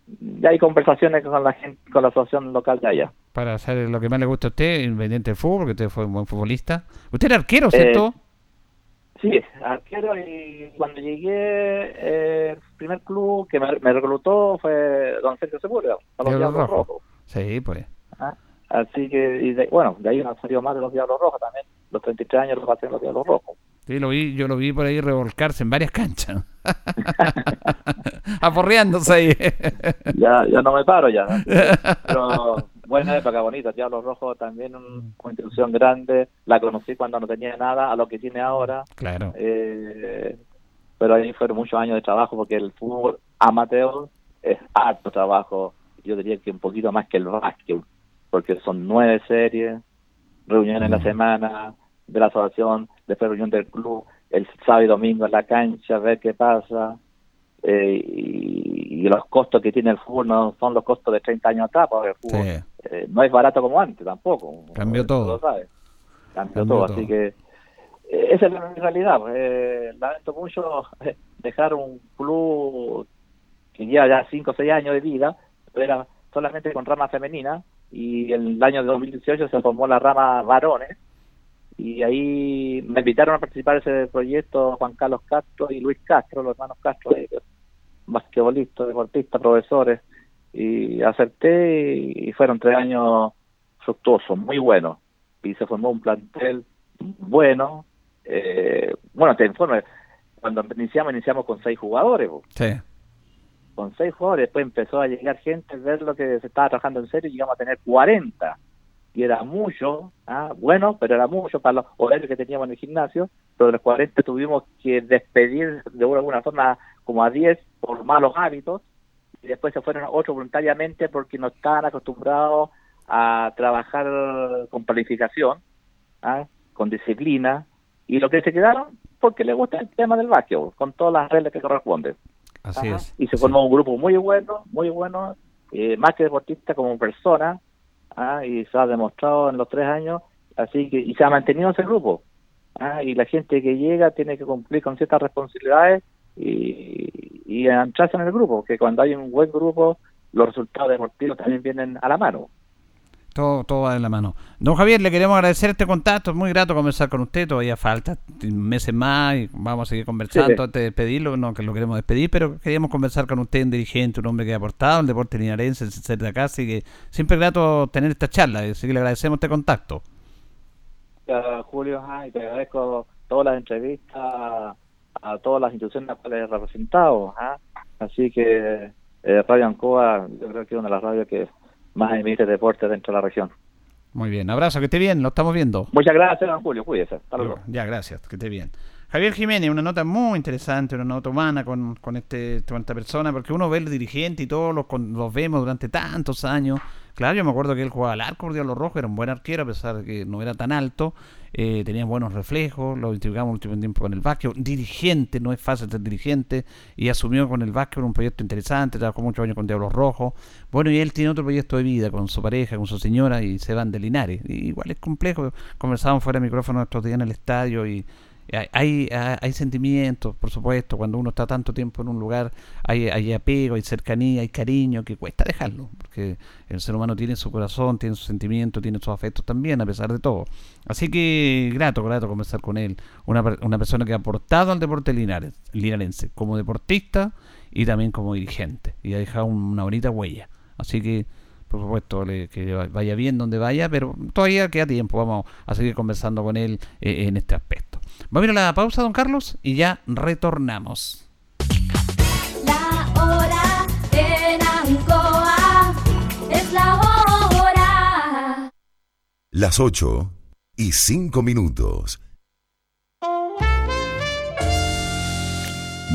S2: ya hay conversaciones con la gente, con la asociación local de allá.
S1: Para hacer lo que más le gusta a usted, independiente del fútbol, que usted fue un buen futbolista. Usted era arquero, ¿cierto?
S2: Sí, arquero y cuando llegué, eh, el primer club que me, me reclutó fue Don Sergio Sepúlveda.
S1: Rojos. Sí, pues.
S2: ¿ah? Así que, y de- bueno, de ahí no salió más de los Diablos Rojos también. Los 33 años los pasé en los Diablos Rojos.
S1: Sí, lo vi, yo lo vi por ahí revolcarse en varias canchas. [laughs] Aporreándose ahí. [laughs]
S2: ya, ya no me paro ya. Pero [laughs] buena época, bonita. Diablos Rojos también un- una institución grande. La conocí cuando no tenía nada a lo que tiene ahora.
S1: claro.
S2: Eh, pero ahí fueron muchos años de trabajo porque el fútbol amateur es harto trabajo. Yo diría que un poquito más que el básquet, porque son nueve series, reuniones en la semana de la asociación, después reunión del club, el sábado y domingo en la cancha, ver qué pasa. eh, y, y los costos que tiene el fútbol no son los costos de 30 años atrás, porque el fútbol
S1: Sí.
S2: eh, no es barato como antes tampoco.
S1: Cambió todo.
S2: Cambió,
S1: Cambió
S2: todo,
S1: todo.
S2: así que eh, esa es la realidad. pues, eh, lamento mucho [laughs] dejar un club que lleva ya 5 o 6 años de vida, pero era solamente con rama femenina, y el año de 2018 se formó la rama varones, y ahí me invitaron a participar en ese proyecto Juan Carlos Castro y Luis Castro, los hermanos Castro, eh, basquetbolistas, deportistas, profesores, y acepté y fueron tres años fructuosos, muy buenos, y se formó un plantel bueno, eh, bueno, te informo, cuando iniciamos, iniciamos con seis jugadores.
S1: Sí.
S2: Con seis jugadores, después empezó a llegar gente, ver lo que se estaba trabajando en serio, y llegamos a tener 40, y era mucho, ah, bueno, pero era mucho para los horarios que teníamos en el gimnasio, pero de los 40 tuvimos que despedir de alguna forma como a 10 por malos hábitos, y después se fueron otros voluntariamente porque no estaban acostumbrados a trabajar con planificación, ¿ah? con disciplina, y lo que se quedaron porque les gusta el tema del básquetbol, con todas las reglas que corresponden.
S1: Así
S2: Ajá.
S1: es.
S2: Y se
S1: Sí.
S2: formó un grupo muy bueno, muy bueno, eh, más que deportista como persona, ah, y se ha demostrado en los tres años, así que y se ha mantenido ese grupo. ah, y la gente que llega tiene que cumplir con ciertas responsabilidades y, y entrarse en el grupo, porque cuando hay un buen grupo, los resultados deportivos también vienen a la mano.
S1: Todo, todo va de la mano. Don Javier, le queremos agradecer este contacto. Es muy grato conversar con usted. Todavía falta meses más y vamos a seguir conversando
S2: Sí.
S1: antes de despedirlo. No que lo queremos despedir, pero queríamos conversar con usted, un dirigente, un hombre que ha aportado el deporte linarense, ser de acá. Así que siempre es grato tener esta charla. Así que le agradecemos este contacto.
S2: Ah, Julio, ajá, y te agradezco todas las entrevistas a, a todas las instituciones a las cuales he representado. ajá. Así que eh, Radio Ancoa, yo creo que es una de las radios que más emite deporte dentro de la región.
S1: Muy bien. Abrazo, que esté bien. Lo estamos viendo.
S2: Muchas gracias, don Julio. Cuídese. Hasta luego.
S1: Ya, gracias, que esté bien. Javier Jiménez, una nota muy interesante, una nota humana con, con, este, con esta persona, porque uno ve el dirigente y todos los, los vemos durante tantos años. Claro, yo me acuerdo que él jugaba al arco por Diablo Rojo, era un buen arquero, a pesar de que no era tan alto, eh, tenía buenos reflejos, lo investigamos el último tiempo con el básquet. Dirigente, no es fácil ser dirigente, y asumió con el básquet un proyecto interesante, trabajó muchos años con Diablos Rojos. Bueno, y él tiene otro proyecto de vida con su pareja, con su señora, y se van de Linares. Igual es complejo, conversábamos fuera de micrófono estos días en el estadio y hay, hay, hay sentimientos, por supuesto, cuando uno está tanto tiempo en un lugar, hay, hay apego, hay cercanía, hay cariño, que cuesta dejarlo, porque el ser humano tiene su corazón, tiene sus sentimientos, tiene sus afectos también, a pesar de todo. Así que grato, grato conversar con él, una, una persona que ha aportado al deporte linares, linarense, como deportista y también como dirigente, y ha dejado una bonita huella. Así que por supuesto, le- que vaya bien donde vaya, pero todavía queda tiempo, vamos a seguir conversando con él eh, en este aspecto. Vamos a ir a la pausa, don Carlos, y ya retornamos.
S3: La hora en Ancoa es la hora.
S4: Las 8 y 5 minutos.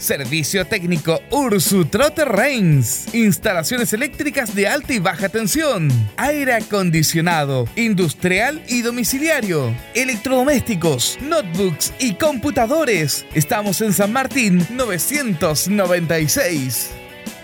S5: Servicio técnico Ursu Trotter Reigns. Instalaciones eléctricas de alta y baja tensión. Aire acondicionado, industrial y domiciliario. Electrodomésticos, notebooks y computadores. Estamos en San Martín 996.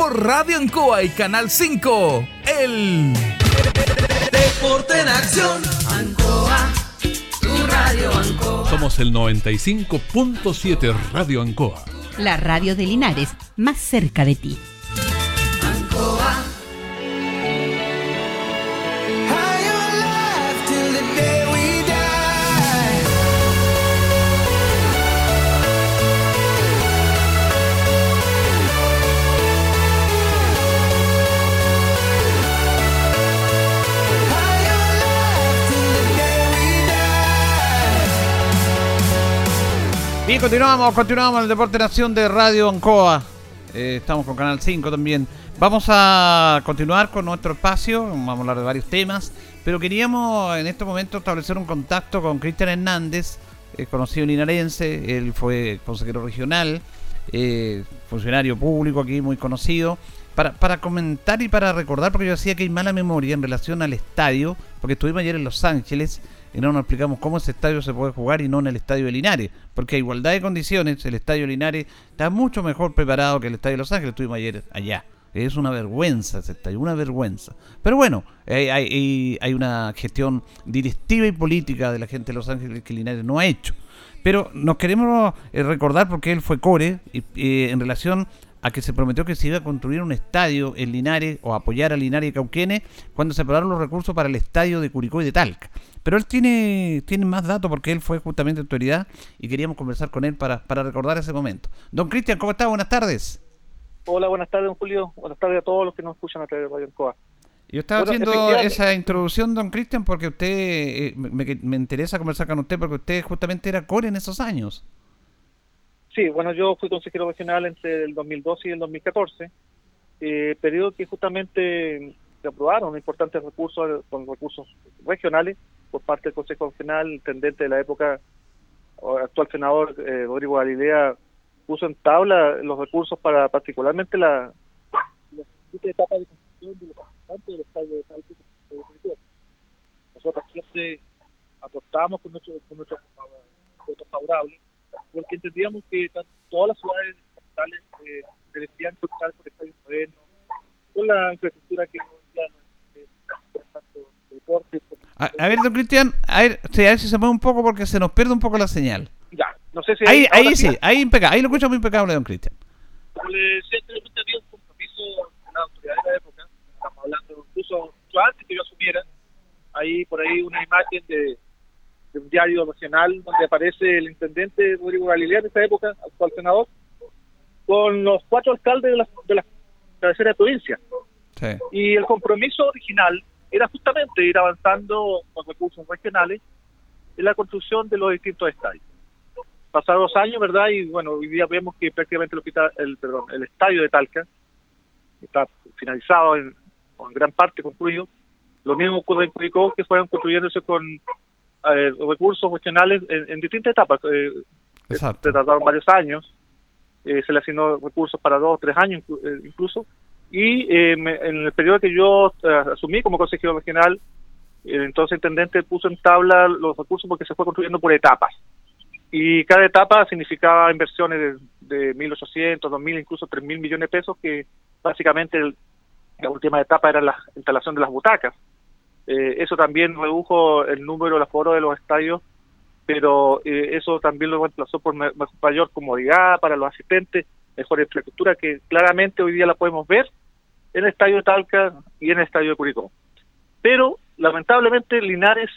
S5: por Radio Ancoa y Canal 5. El
S6: Deporte en acción.
S7: Ancoa, tu radio Ancoa.
S8: Somos el 95.7 Radio Ancoa.
S9: La radio de Linares, más cerca de ti.
S1: Bien, continuamos, continuamos el Deporte Nación de Radio Ancoa. Eh, estamos con Canal 5 también. Vamos a continuar con nuestro espacio, vamos a hablar de varios temas, pero queríamos en este momento establecer un contacto con Cristian Hernández, eh, conocido linarense, él fue consejero regional, eh, funcionario público aquí muy conocido, para, para comentar y para recordar, porque yo decía que hay mala memoria en relación al estadio, porque estuvimos ayer en Los Ángeles y no nos explicamos cómo ese estadio se puede jugar y no en el estadio de Linares. Porque a igualdad de condiciones, el estadio de Linares está mucho mejor preparado que el estadio de Los Ángeles. Estuvimos ayer allá. Es una vergüenza ese estadio, una vergüenza. Pero bueno, hay, hay, hay una gestión directiva y política de la gente de Los Ángeles que Linares no ha hecho. Pero nos queremos eh, recordar porque él fue core y, y en relación a que se prometió que se iba a construir un estadio en Linares o apoyar a Linares y Cauquenes cuando se aprobaron los recursos para el estadio de Curicó y de Talca. Pero él tiene, tiene más datos porque él fue justamente autoridad y queríamos conversar con él para, para recordar ese momento. Don Cristian, ¿cómo está? Buenas tardes.
S10: Hola, buenas tardes, don Julio. Buenas tardes a todos los que nos escuchan a través de Radio Ancoa.
S1: Yo estaba
S10: Bueno,
S1: haciendo esa introducción, don Cristian, porque usted, eh, me, me interesa conversar con usted porque usted justamente era core en esos años.
S10: Sí, bueno, yo fui consejero regional entre el 2012 y el 2014, eh, periodo que justamente se aprobaron importantes recursos con recursos regionales por parte del Consejo Regional, el intendente de la época, actual senador eh, Rodrigo Galilea, puso en tabla los recursos para particularmente la, etapa de construcción de los del estadio de apostamos con nuestros con favorables porque entendíamos que todas las ciudades capitales eh, merecían contar con estadios modernos, con la infraestructura que
S1: A, a ver, don Cristian, a ver, a ver si se mueve un poco porque se nos pierde un poco la señal.
S10: Ya, no sé si
S1: Ahí,
S10: ahora
S1: ahí sí, ahí impecable, ahí lo escucho muy impecable, don Cristian.
S10: Como le decía anteriormente, había un compromiso de la autoridad de la época, estamos hablando incluso antes que yo asumiera, ahí por ahí una imagen de, de un diario nacional donde aparece el intendente Rodrigo Galilea en esa época, actual senador, con los cuatro alcaldes de la, de la cabecera de provincia.
S1: Sí.
S10: Y el compromiso original era justamente ir avanzando con recursos regionales en la construcción de los distintos estadios. Pasaron dos años, ¿verdad? Y bueno, hoy día vemos que prácticamente el, hospital, el, perdón, el estadio de Talca está finalizado en gran parte concluido. Lo mismo ocurre en Curicó, que fueron construyéndose con eh, recursos regionales en, en distintas etapas. Eh,
S1: Exacto.
S10: se tardaron varios años, eh, se le asignó recursos para dos o tres años inclu- eh, incluso, y eh, me- en el periodo que yo eh, asumí como consejero regional, el entonces intendente puso en tabla los recursos porque se fue construyendo por etapas. Y cada etapa significaba inversiones de, de 1.800, 2.000, incluso 3.000 millones de pesos, que básicamente el- la última etapa era la instalación de las butacas. Eh, eso también redujo el número de aforo de los estadios pero eh, eso también lo reemplazó por ma- ma- mayor comodidad para los asistentes, mejor infraestructura que claramente hoy día la podemos ver en el estadio de Talca y en el estadio de Curicó. Pero lamentablemente Linares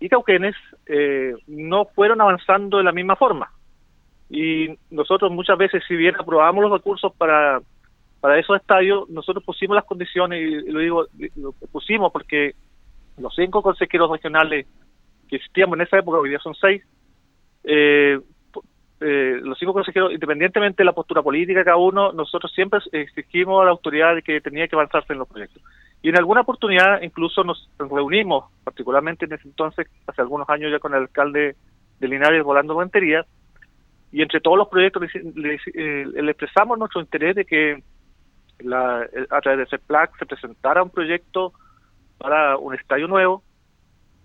S10: y Cauquenes eh, no fueron avanzando de la misma forma. Y nosotros muchas veces, si bien aprobamos los recursos para, para esos estadios, nosotros pusimos las condiciones, y lo digo, lo pusimos porque los cinco consejeros regionales que existíamos en esa época, hoy día son seis, eh, eh, los cinco consejeros, independientemente de la postura política de cada uno, nosotros siempre exigimos a la autoridad que tenía que avanzarse en los proyectos. Y en alguna oportunidad incluso nos reunimos, particularmente en ese entonces, hace algunos años ya con el alcalde de Linares, Volando Montería, y entre todos los proyectos le, le- eh, le expresamos nuestro interés de que la, eh, a través de CEPLAC se presentara un proyecto para un estadio nuevo.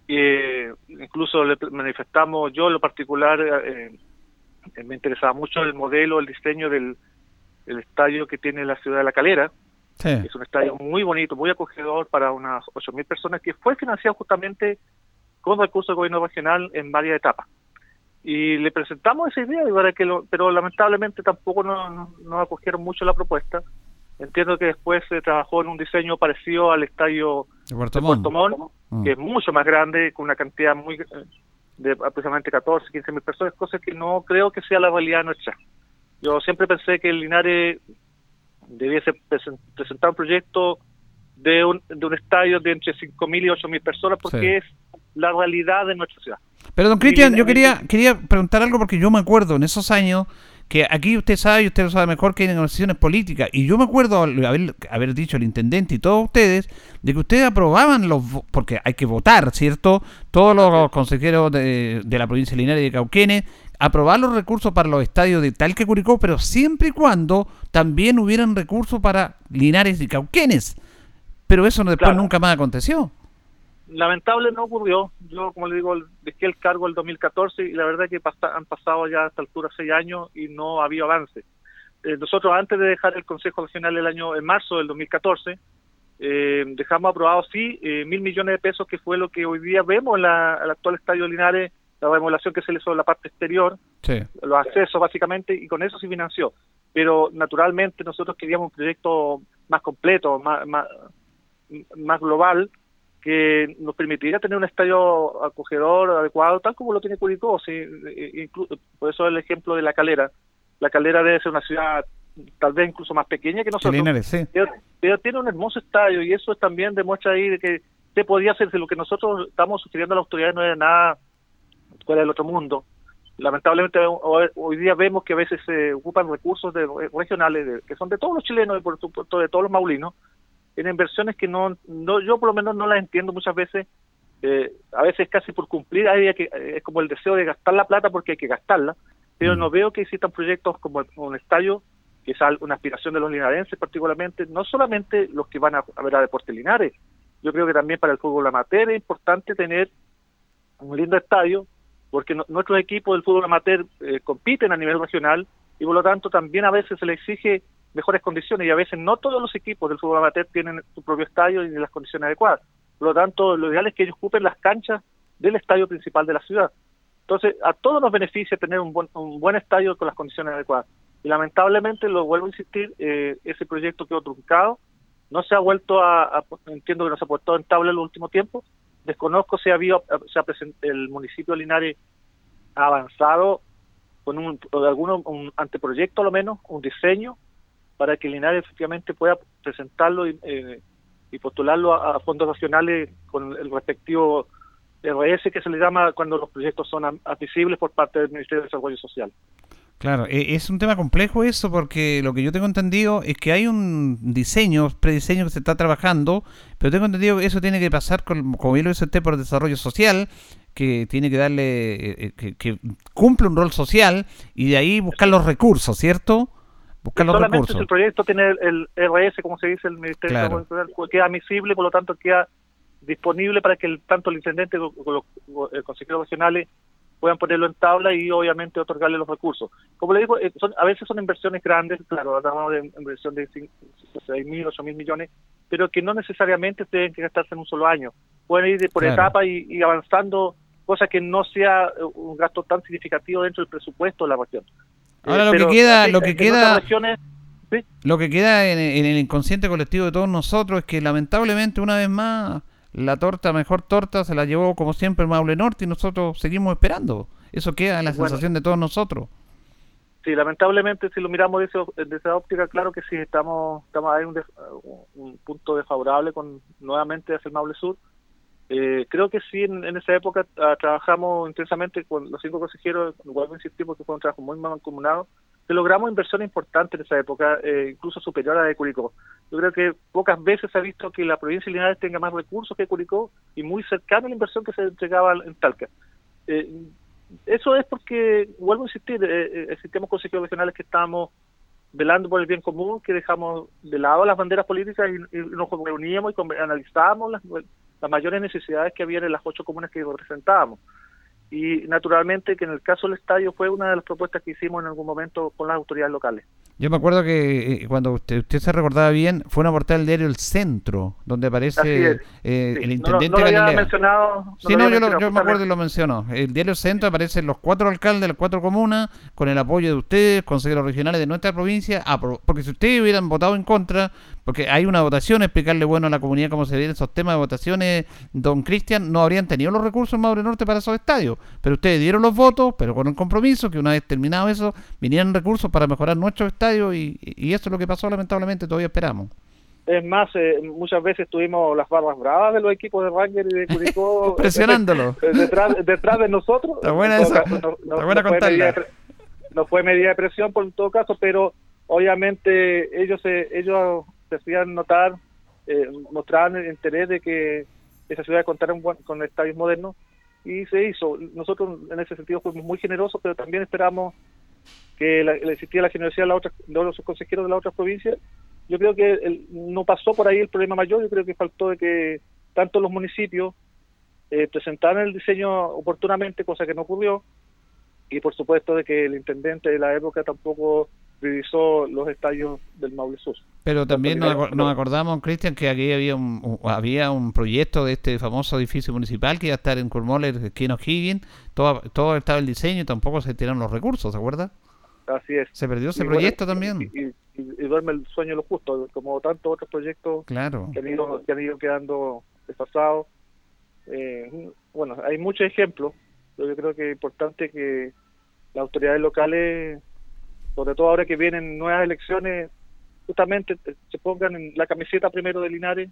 S10: Eh, incluso le manifestamos, yo en lo particular, eh, eh, me interesaba mucho el modelo, el diseño del el estadio que tiene la ciudad de La Calera,
S1: Sí.
S10: es un estadio muy bonito, muy acogedor para unas 8.000 personas, que fue financiado justamente con recursos del gobierno regional en varias etapas. Y le presentamos esa idea, y para que lo- pero lamentablemente tampoco no, no, no acogieron mucho la propuesta. Entiendo que después se trabajó en un diseño parecido al estadio
S1: De Puerto
S10: de
S1: Montt.
S10: Puerto Montt,
S1: Mm.
S10: que es mucho más grande, con una cantidad muy eh, de aproximadamente 14, 15 mil personas, cosas que no creo que sea la realidad nuestra. Yo siempre pensé que el Linares debiese presen- presentar un proyecto de un, de un estadio de entre 5 mil y 8 mil personas, porque
S1: Sí.
S10: es la realidad de nuestra ciudad.
S1: Pero don Cristian, yo quería quería preguntar algo porque yo me acuerdo en esos años que aquí usted sabe y usted lo sabe mejor que hay negociaciones políticas y yo me acuerdo haber, haber dicho el intendente y todos ustedes de que ustedes aprobaban los porque hay que votar, ¿cierto? Todos los consejeros de, de la provincia de Linares y de Cauquenes aprobar los recursos para los estadios de Talca y Curicó, pero siempre y cuando también hubieran recursos para Linares y Cauquenes. Pero eso después
S10: Claro.
S1: nunca más aconteció.
S10: Lamentable no ocurrió. Yo, como le digo, dejé el cargo el 2014 y la verdad que pasa- han pasado ya a esta altura seis años y no ha habido avance. Eh, nosotros antes de dejar el Consejo Regional el año en marzo del 2014 eh, dejamos aprobado sí eh, mil millones de pesos que fue lo que hoy día vemos en la, el actual Estadio Linares, la remodelación que se le hizo en la parte exterior,
S1: Sí.
S10: los accesos básicamente y con eso se financió. Pero naturalmente nosotros queríamos un proyecto más completo, más, más, más global que nos permitiría tener un estadio acogedor adecuado, tal como lo tiene Curicó. Sí, eh, inclu- por eso el ejemplo de La Calera. La Calera debe ser una ciudad tal vez incluso más pequeña que nosotros,
S1: Linares, sí.
S10: pero, pero tiene un hermoso estadio y eso también demuestra ahí de que se podía hacer, de lo que nosotros estamos sugiriendo a la autoridad no era nada fuera del otro mundo. Lamentablemente hoy, hoy día vemos que a veces se ocupan recursos de, regionales de- que son de todos los chilenos y por supuesto de todos los maulinos en inversiones que no, no yo por lo menos no las entiendo muchas veces eh, a veces casi por cumplir hay que eh, es como el deseo de gastar la plata porque hay que gastarla pero no veo que existan proyectos como un estadio que es una aspiración de los linarenses particularmente no solamente los que van a, a ver a Deportes Linares yo creo que también para el fútbol amateur es importante tener un lindo estadio porque no- nuestros equipos del fútbol amateur eh, compiten a nivel regional y por lo tanto también a veces se les exige mejores condiciones y a veces no todos los equipos del fútbol amateur tienen su propio estadio y las condiciones adecuadas. Por lo tanto, lo ideal es que ellos ocupen las canchas del estadio principal de la ciudad. Entonces, a todos nos beneficia tener un buen, un buen estadio con las condiciones adecuadas. Y lamentablemente, lo vuelvo a insistir, eh, ese proyecto quedó truncado, no se ha vuelto a, entiendo que no se ha puesto en tabla en los últimos tiempos, desconozco si había, se ha presen- el municipio de Linares ha avanzado con un, alguno, un anteproyecto a lo menos, un diseño, para que Linares efectivamente pueda presentarlo y, eh, y postularlo a, a fondos nacionales con el respectivo RS que se le llama cuando los proyectos son admisibles por parte del Ministerio de Desarrollo Social.
S1: Claro, e- es un tema complejo eso porque lo que yo tengo entendido es que hay un diseño, prediseño que se está trabajando, pero tengo entendido que eso tiene que pasar, con, como bien lo dice usted, por desarrollo social, que tiene que darle, eh, eh, que, que cumple un rol social y de ahí buscar los recursos, ¿cierto? Buscar los
S10: Solamente
S1: recursos.
S10: si el proyecto tiene el, el RS, como se dice, el Ministerio
S1: Claro.
S10: de Desarrollo Social, queda admisible, por lo tanto queda disponible para que el, tanto el intendente como los como el consejero regionales puedan ponerlo en tabla y obviamente otorgarle los recursos. Como le digo, eh, son, a veces son inversiones grandes, claro, hablamos de inversión de 6 mil, 8 mil millones, pero que no necesariamente tienen que gastarse en un solo año. Pueden ir por
S1: Claro.
S10: etapas y, y avanzando, cosa que no sea eh, un gasto tan significativo dentro del presupuesto de la región.
S1: Ahora lo que queda- lo que queda-
S10: sí,
S1: Lo que queda en, en el inconsciente colectivo de todos nosotros es que lamentablemente una vez más la torta, mejor torta, se la llevó como siempre el Maule Norte y nosotros seguimos esperando. Eso queda en la
S10: Bueno.
S1: sensación de todos nosotros.
S10: Sí, lamentablemente si lo miramos desde, desde esa óptica, claro que sí, estamos, estamos ahí en un, un punto desfavorable con nuevamente hacia el Maule Sur. Eh, creo que sí, en, esa época ah, trabajamos intensamente con los cinco consejeros, vuelvo a insistir porque fue un trabajo muy mancomunado, que logramos inversiones importantes en esa época, eh, incluso superior a la de Curicó. Yo creo que pocas veces se ha visto que la provincia de Linares tenga más recursos que Curicó y muy cercana a la inversión que se entregaba en Talca. Eh, eso es porque, vuelvo a insistir, eh, eh, existimos consejeros regionales que estamos velando por el bien común, que dejamos de lado las banderas políticas y, y nos reuníamos y analizábamos las, las mayores necesidades que había en las ocho comunas que representábamos. Y naturalmente que en el caso del estadio fue una de las propuestas que hicimos en algún momento con las autoridades locales.
S1: Yo me acuerdo que eh, cuando usted, usted se recordaba bien, fue una portada del diario El Centro, donde aparece eh,
S10: Sí,
S1: el
S10: no,
S1: intendente
S10: no lo había mencionado. no
S1: Sí,
S10: lo
S1: no,
S10: había
S1: yo, lo-
S10: mencionado
S1: yo me acuerdo y lo mencionó. El diario Centro aparecen los cuatro alcaldes de las cuatro comunas, con el apoyo de ustedes, consejeros regionales de nuestra provincia, porque si ustedes hubieran votado en contra, porque hay una votación, explicarle bueno a la comunidad cómo se vienen esos temas de votaciones, don Cristian, no habrían tenido los recursos en Maure Norte para esos estadios, pero ustedes dieron los votos, pero con el compromiso que una vez terminado eso, vinieran recursos para mejorar nuestros estadios y, y eso es lo que pasó lamentablemente, todavía esperamos.
S10: Es más, eh, muchas veces tuvimos las barras bravas de los equipos de Ranger y de Curicó. [laughs]
S1: Presionándolo.
S10: eh, detrás, detrás de nosotros.
S1: Está buena esa.
S10: no- no-
S1: Está buena
S10: no fue medida de No fue medida de presión por todo caso, pero obviamente ellos se, ellos se hacían notar, eh, mostraban el interés de que esa ciudad contara un con estadios modernos y se hizo. Nosotros en ese sentido fuimos muy generosos, pero también esperamos que la, la generosidad de, la otra, de los consejeros de las otras provincias. Yo creo que el- no pasó por ahí el problema mayor, yo creo que faltó de que tanto los municipios eh, presentaran el diseño oportunamente, cosa que no ocurrió, y por supuesto de que el intendente de la época tampoco revisó los estadios del Maule Sur.
S1: Pero también nos, nos acordamos, Cristian, que aquí había un, un- había un proyecto de este famoso edificio municipal que iba a estar en Kurmoller, esquina O'Higgins, todo, todo estaba el diseño y tampoco se tiraron los recursos, ¿se acuerda?
S10: Así es.
S1: Se perdió ese
S10: Y bueno,
S1: proyecto también.
S10: Y, y- y duerme el sueño lo justo, como tantos otros proyectos
S1: Claro.
S10: que han ido, que han ido quedando desfasados. Eh, bueno, hay muchos ejemplos, pero yo creo que es importante que las autoridades locales, sobre todo ahora que vienen nuevas elecciones, justamente eh, se pongan en la camiseta primero de Linares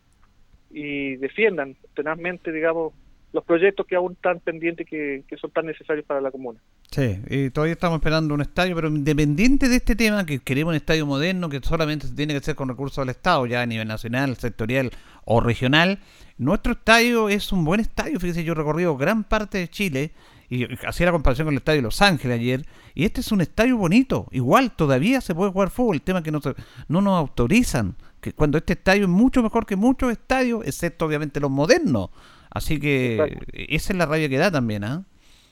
S10: y defiendan tenazmente, digamos, los proyectos que aún están pendientes que, que son tan necesarios para la comuna.
S1: Sí, y todavía estamos esperando un estadio, pero independiente de este tema, que queremos un estadio moderno que solamente se tiene que hacer con recursos del Estado, ya a nivel nacional, sectorial o regional, nuestro estadio es un buen estadio. Fíjese, yo he recorrido gran parte de Chile y hacía la comparación con el estadio de Los Ángeles ayer, y este es un estadio bonito. Igual, todavía se puede jugar fútbol, el tema es que no, se- no nos autorizan, que cuando este estadio es mucho mejor que muchos estadios, excepto obviamente los modernos. Así que
S10: Exacto.
S1: esa es la rabia que da también, ¿ah?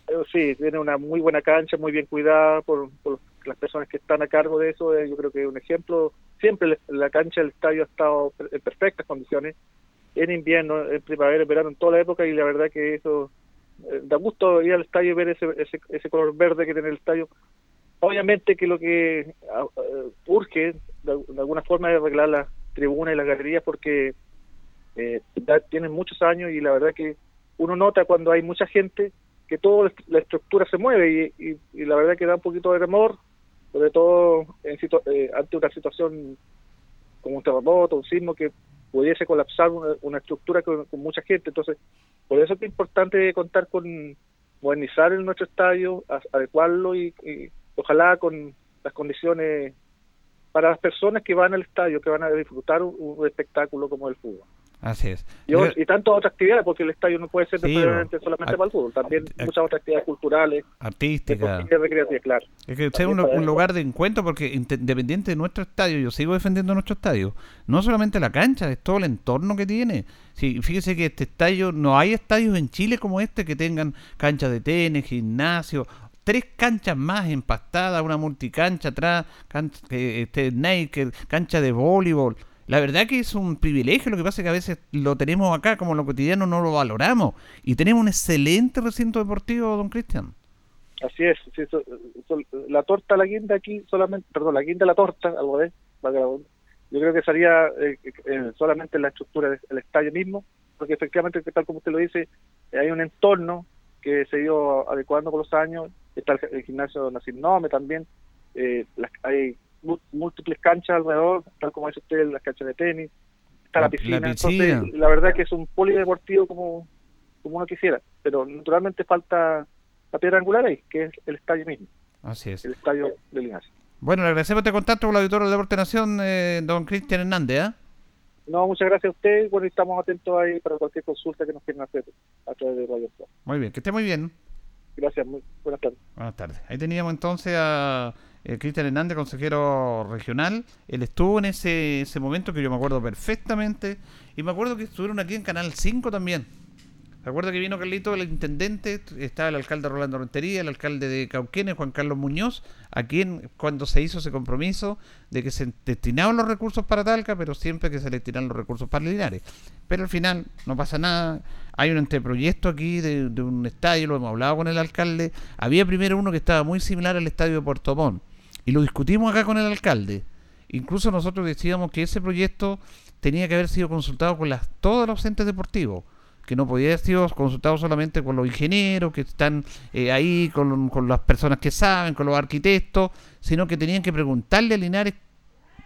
S10: Eh, Sí, tiene una muy buena cancha, muy bien cuidada por, por las personas que están a cargo de eso. eh, Yo creo que es un ejemplo. Siempre la- cancha del estadio ha estado en perfectas condiciones, en invierno, en primavera, en verano, en toda la época, y la verdad que eso da gusto ir al estadio y ver ese, ese, ese color verde que tiene el estadio. Obviamente que lo que ah, eh, urge de, alguna forma es arreglar las tribunas y las galerías porque eh, tienen muchos años y la verdad que uno nota cuando hay mucha gente que toda la est- la estructura se mueve y, y- la verdad que da un poquito de temor, sobre todo en eh, ante una situación como un terremoto, un sismo que pudiese colapsar una, estructura con, mucha gente. Entonces, por eso es importante contar con modernizar nuestro estadio, adecuarlo y, y ojalá con las condiciones para las personas que van al estadio, que van a disfrutar un espectáculo como el fútbol.
S1: Así es.
S10: Y, tantas otras actividades, porque el estadio no puede ser
S1: Sí,
S10: solamente
S1: Ar-
S10: para el fútbol, también muchas otras actividades culturales,
S1: Artística.
S10: deportivas, recreativas, claro.
S1: Es que sea un, lugar de encuentro porque inde- independiente de nuestro estadio, yo sigo defendiendo nuestro estadio, no solamente la cancha, es todo el entorno que tiene. Sí, fíjese que este estadio, no hay estadios en Chile como este que tengan canchas de tenis, gimnasio, tres canchas más empastadas, una multicancha atrás, cancha, este, naked, cancha de voleibol. La verdad que es un privilegio, lo que pasa es que a veces lo tenemos acá como lo cotidiano no lo valoramos. Y tenemos un excelente recinto deportivo, don Cristian.
S10: Así es, sí, so- la torta, la guinda aquí solamente, perdón, la guinda, la torta, algo de, yo creo que sería eh, eh, solamente la estructura del estadio mismo, porque efectivamente, tal como usted lo dice, eh, hay un entorno que se ha ido adecuando con los años, está el, el gimnasio Nacim Nome también, eh, las- hay múltiples canchas alrededor, tal como dice usted, las canchas de tenis, está la,
S1: La- la
S10: piscina,
S1: piscina.
S10: entonces la verdad que es un polideportivo como, como uno quisiera, pero naturalmente falta la piedra angular ahí, que es el estadio mismo,
S1: Así es.
S10: el estadio de Linares.
S1: Bueno, le agradecemos este contacto con el auditor de Deporte Nación, eh, don Cristian Hernández. ¿ah?
S10: No, muchas gracias a usted. Bueno, estamos atentos ahí para cualquier consulta que nos quieran hacer a través de Radio.
S1: Muy bien, que esté muy bien.
S10: Gracias, muy buenas tardes.
S1: Buenas tardes. Ahí teníamos entonces a eh, Cristian Hernández, consejero regional. Él estuvo en ese, ese momento que yo me acuerdo perfectamente. Y me acuerdo que estuvieron aquí en Canal 5 también. Recuerda que vino Carlito, el intendente, estaba el alcalde Rolando Rentería, el alcalde de Cauquenes, Juan Carlos Muñoz, a quien cuando se hizo ese compromiso de que se destinaban los recursos para Talca, pero siempre que se destinan los recursos para Linares. Pero al final no pasa nada. Hay un anteproyecto aquí de, de un estadio, lo hemos hablado con el alcalde. Había primero uno que estaba muy similar al estadio de Puerto Montt y lo discutimos acá con el alcalde. Incluso nosotros decíamos que ese proyecto tenía que haber sido consultado con las, todos los entes deportivos que no podía haber sido consultado solamente con los ingenieros que están eh, ahí, con, con, las personas que saben, con los arquitectos, sino que tenían que preguntarle a Linares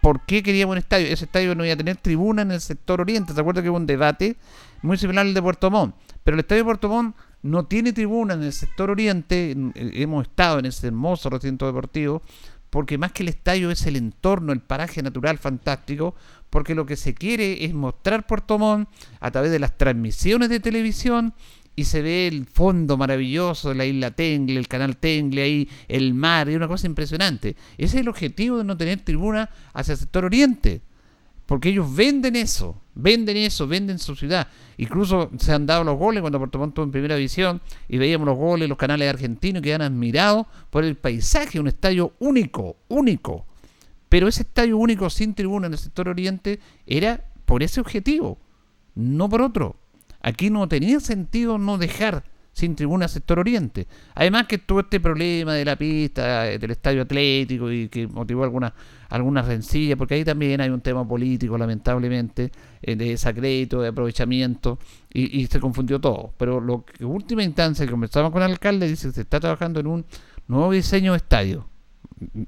S1: por qué queríamos un estadio. Ese estadio no iba a tener tribuna en el sector oriente. ¿Se acuerda que hubo un debate muy similar al de Puerto Montt? Pero el estadio de Puerto Montt no tiene tribuna en el sector oriente. Hemos estado en ese hermoso recinto deportivo porque más que el estadio es el entorno, el paraje natural fantástico, porque lo que se quiere es mostrar Puerto Montt a través de las transmisiones de televisión y se ve el fondo maravilloso de la isla Tengle, el canal Tengle ahí, el mar, y una cosa impresionante. Ese es el objetivo de no tener tribuna hacia el sector oriente, porque ellos venden eso, venden eso, venden su ciudad. Incluso se han dado los goles cuando Puerto Montt en primera división y veíamos los goles, los canales argentinos que han admirado por el paisaje, un estadio único, único. Pero ese estadio único sin tribuna en el sector oriente era por ese objetivo, no por otro. Aquí no tenía sentido no dejar sin tribuna sector oriente. Además que todo este problema de la pista, del estadio atlético y que motivó algunas algunas rencillas, porque ahí también hay un tema político, lamentablemente, eh, de desacrédito, de aprovechamiento, y, y, se confundió todo. Pero lo que última instancia que conversamos con el alcalde dice que se está trabajando en un nuevo diseño de estadio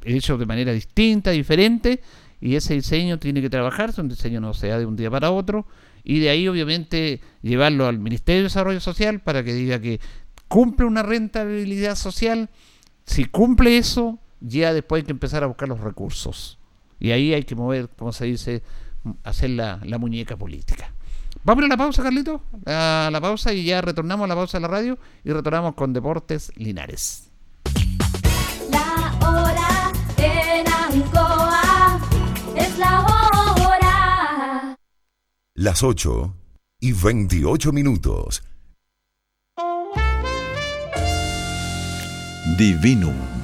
S1: hecho de manera distinta, diferente, y ese diseño tiene que trabajarse, un diseño no sea de un día para otro, y de ahí obviamente llevarlo al Ministerio de Desarrollo Social para que diga que cumple una rentabilidad social, si cumple eso, ya después hay que empezar a buscar los recursos. Y ahí hay que mover, como se dice, hacer la, la muñeca política. Vamos a la pausa, Carlito. A la pausa y ya retornamos a la pausa de la radio y retornamos con Deportes Linares.
S4: Las 8 y 28 minutos.
S11: Divinum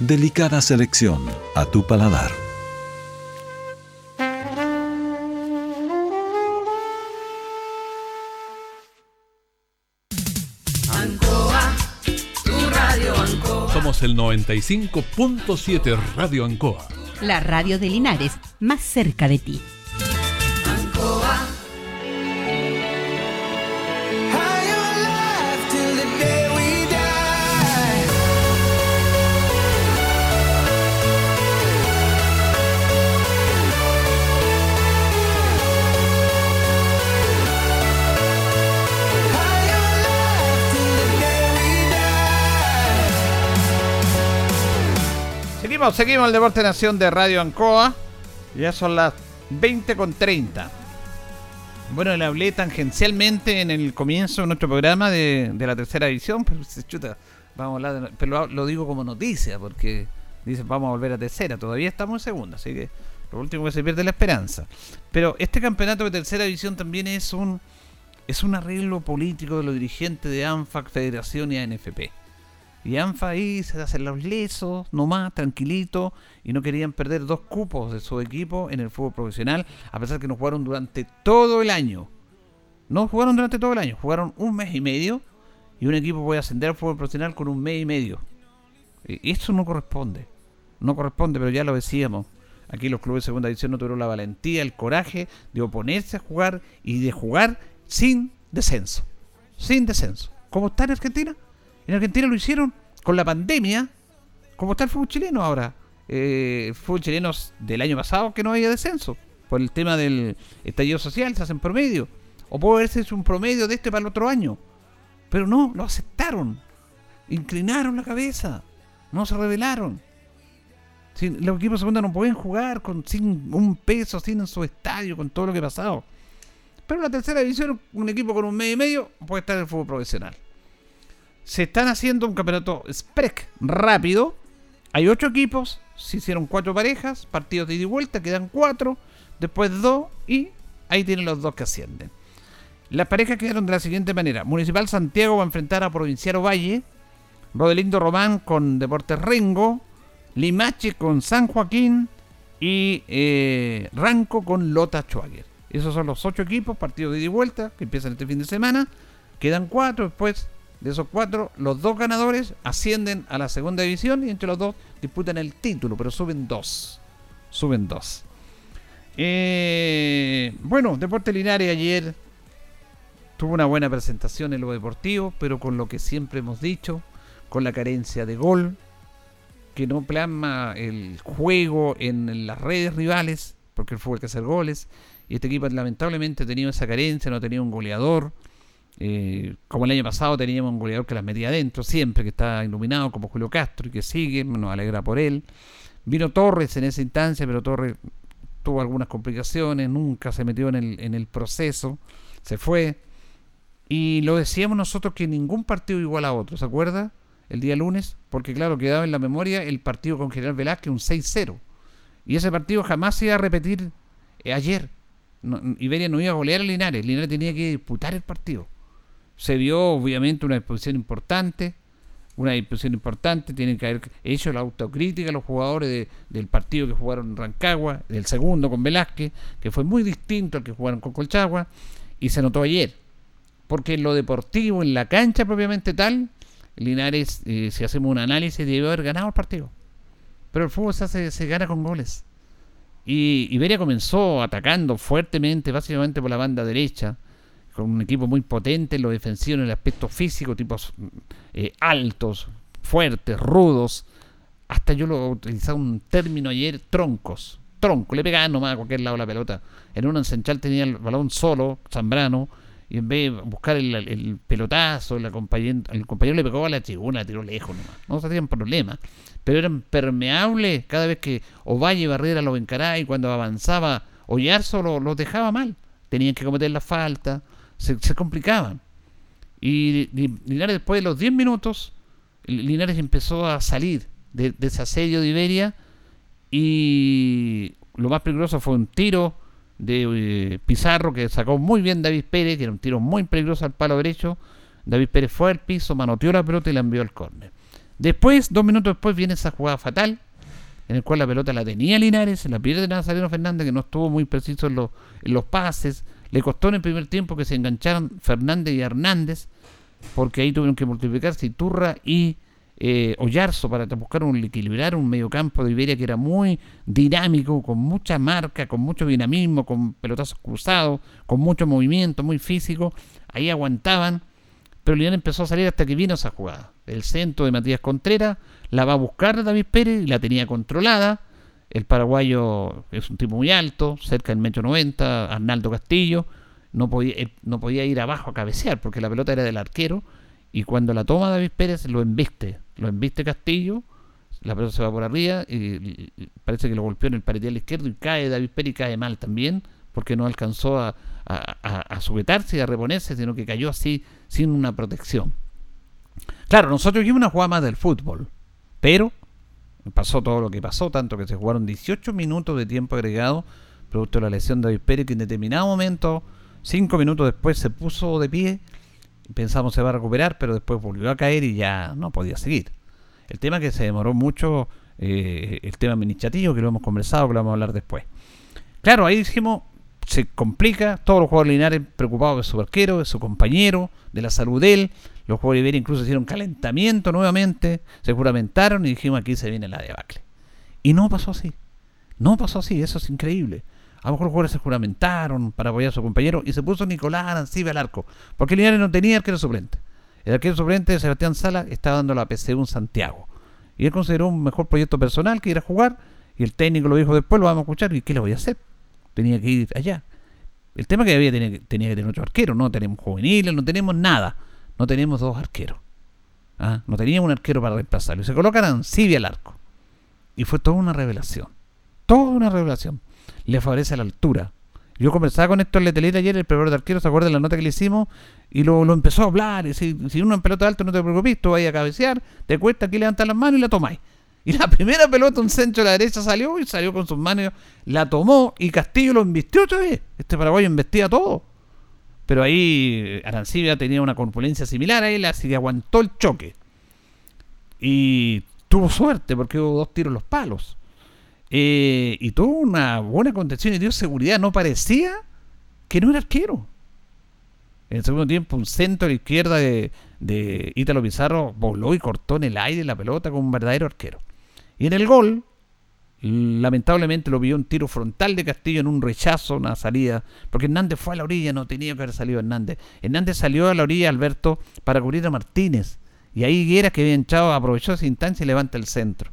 S11: Delicada selección a tu paladar.
S7: Ancoa, tu radio Ancoa.
S8: Somos el 95.7 Radio Ancoa.
S9: La radio de Linares, más cerca de ti.
S1: Seguimos, seguimos el Deporte Nación de Radio Ancoa. Ya son las 20 con 30. Bueno, le hablé tangencialmente en el comienzo de nuestro programa de, la tercera edición, pero chuta, vamos a hablar de, pero lo, lo, digo como noticia, porque dicen vamos a volver a tercera, todavía estamos en segunda, así que lo último que se pierde es la esperanza. Pero este campeonato de tercera división también es un es un arreglo político de los dirigentes de ANFAC, Federación y ANFP. Y ANFA ahí se hacen los lesos, nomás, tranquilito, y no querían perder dos cupos de su equipo en el fútbol profesional, a pesar que no jugaron durante todo el año. No jugaron durante todo el año, jugaron un mes y medio, y un equipo puede ascender al fútbol profesional con un mes y medio. Y eso no corresponde, no corresponde, pero ya lo decíamos. Aquí los clubes de segunda división no tuvieron la valentía, el coraje de oponerse a jugar y de jugar sin descenso. Sin descenso. ¿Cómo está en Argentina? En Argentina lo hicieron con la pandemia, como está el fútbol chileno ahora. Eh, fútbol chileno del año pasado que no había descenso. Por el tema del estallido social, se hacen promedio. O puede verse un promedio de este para el otro año. Pero no, lo aceptaron. Inclinaron la cabeza. No se rebelaron. los equipos de segunda no pueden jugar con sin un peso, sin en su estadio, con todo lo que ha pasado. Pero en la tercera división, un equipo con un medio y medio puede estar en el fútbol profesional. Se están haciendo un campeonato SPREC rápido. Hay ocho equipos, se hicieron cuatro parejas, partidos de ida y vuelta, quedan cuatro, después dos y ahí tienen los dos que ascienden. Las parejas quedaron de la siguiente manera. Municipal Santiago va a enfrentar a Provincial Valle, Rodelindo Román con Deportes Rengo, Limache con San Joaquín y eh, Ranco con Lota Schwager. Esos son los ocho equipos, partidos de ida y vuelta, que empiezan este fin de semana. Quedan cuatro, después de esos cuatro, los dos ganadores ascienden a la segunda división y entre los dos disputan el título, pero suben dos. Suben dos. Eh, bueno, Deporte Linares ayer tuvo una buena presentación en lo deportivo, pero con lo que siempre hemos dicho, con la carencia de gol, que no plasma el juego en las redes rivales, porque el fútbol hay que hacer goles, y este equipo lamentablemente ha tenido esa carencia, no ha tenido un goleador. Eh, como el año pasado teníamos un goleador que las metía adentro, siempre que está iluminado, como Julio Castro, y que sigue, nos alegra por él. Vino Torres en esa instancia, pero Torres tuvo algunas complicaciones, nunca se metió en el, en el proceso, se fue. Y lo decíamos nosotros que ningún partido igual a otro, ¿se acuerda? El día lunes, porque claro, quedaba en la memoria el partido con General Velázquez, un 6-0. Y ese partido jamás se iba a repetir eh, ayer. Iberia no iba a golear a Linares, Linares tenía que disputar el partido. Se vio obviamente una disposición importante, una disposición importante, tienen que haber hecho la autocrítica los jugadores del partido que jugaron en Rancagua, del segundo con Velázquez, que fue muy distinto al que jugaron con Colchagua, y se notó ayer. Porque en lo deportivo, en la cancha propiamente tal, Linares, eh, si hacemos un análisis, debió haber ganado el partido. Pero el fútbol se, se gana con goles. Y Iberia comenzó atacando fuertemente, básicamente por la banda derecha, con un equipo muy potente en lo defensivo, en el aspecto físico, tipos eh, altos, fuertes, rudos. Hasta yo lo utilizaba un término ayer, troncos. Tronco, le pegaban nomás a cualquier lado la pelota. En un ensanchal tenía el balón solo, Zambrano, y en vez de buscar el, pelotazo, el compañero, el compañero le pegó a la tribuna, tiró lejos nomás. No se hacían problemas. Pero eran permeables cada vez que Ovalle Barrera lo encaraba y cuando avanzaba Ollarzo los lo dejaba mal. Tenían que cometer la falta, se, complicaban. Y Linares después de los 10 minutos, Linares empezó a salir de, ese asedio de Iberia y lo más peligroso fue un tiro de eh, Pizarro que sacó muy bien David Pérez, que era un tiro muy peligroso al palo derecho. David Pérez fue al piso, manoteó la pelota y la envió al córner. Después, dos minutos después, viene esa jugada fatal, en el cual la pelota la tenía Linares, la pierde Nazareno Fernández, que no estuvo muy preciso en los pases. Le costó en el primer tiempo que se engancharon Fernández y Hernández, porque ahí tuvieron que multiplicarse Iturra y eh, Ollarzo para buscar un equilibrar un mediocampo de Iberia que era muy dinámico, con mucha marca, con mucho dinamismo, con pelotazos cruzados, con mucho movimiento, muy físico. Ahí aguantaban, pero Linares empezó a salir hasta que vino esa jugada. El centro de Matías Contreras la va a buscar David Pérez y la tenía controlada. El paraguayo es un tipo muy alto, cerca del metro 90, Arnaldo Castillo. No podía, no podía ir abajo a cabecear porque la pelota era del arquero. Y cuando la toma David Pérez, lo embiste lo embiste Castillo, la pelota se va por arriba, y, parece que lo golpeó en el paretial izquierdo y cae David Pérez y cae mal también, porque no alcanzó a, a, sujetarse y a reponerse, sino que cayó así sin una protección. Claro, nosotros vimos una jugada más del fútbol, pero pasó todo lo que pasó, tanto que se jugaron 18 minutos de tiempo agregado, producto de la lesión de David Pérez, que en determinado momento, 5 minutos después, se puso de pie pensamos se va a recuperar, pero después volvió a caer y ya no podía seguir. El tema que se demoró mucho, eh, el tema administrativo, que lo hemos conversado, que lo vamos a hablar después. Claro, ahí dijimos, se complica, todos los jugadores lineares preocupados de su arquero, de su compañero, de la salud de él. Los jugadores de Iberia incluso hicieron calentamiento nuevamente, se juramentaron y dijimos aquí se viene la debacle. Y no pasó así. No pasó así, eso es increíble. A lo mejor los jugadores se juramentaron para apoyar a su compañero y se puso Nicolás Arancibia al arco. Porque Linares no tenía arquero suplente. El arquero suplente, Sebastián Sala, estaba dando la PCU en Santiago. Y él consideró un mejor proyecto personal que ir a jugar. Y el técnico lo dijo después, lo vamos a escuchar. ¿Y qué le voy a hacer? Tenía que ir allá. El tema que había tenía, tenía que tener otro arquero. No tenemos juveniles, no tenemos nada. No tenemos dos arqueros. ¿Ah? No teníamos un arquero para reemplazarlo. Y se coloca Arancibia al arco. Y fue toda una revelación. Toda una revelación. Le favorece la altura. Yo conversaba con Héctor Letelita ayer, el preparador de arquero, ¿se acuerdan de la nota que le hicimos? Y lo, lo empezó a hablar. Y si, si uno en pelota alta no te preocupes, tú vas a cabecear, te cuesta aquí levantar las manos y la tomáis. Y la [laughs] primera pelota, un centro a la derecha salió y salió con sus manos, la tomó y Castillo lo embistió otra vez. Este paraguayo embestía todo. Pero ahí eh, Arancibia tenía una corpulencia similar a él, así que aguantó el choque. Y tuvo suerte porque hubo dos tiros en los palos. Eh, y tuvo una buena contención y dio seguridad. No parecía que no era arquero. En el segundo tiempo, un centro a la izquierda de, de Ítalo Pizarro voló y cortó en el aire la pelota con un verdadero arquero. Y en el gol, lamentablemente lo vio un tiro frontal de Castillo en un rechazo, una salida, porque Hernández fue a la orilla, no tenía que haber salido Hernández. Hernández salió a la orilla, Alberto, para cubrir a Martínez. Y ahí Higuera, que había entrado, aprovechó esa instancia y levanta el centro.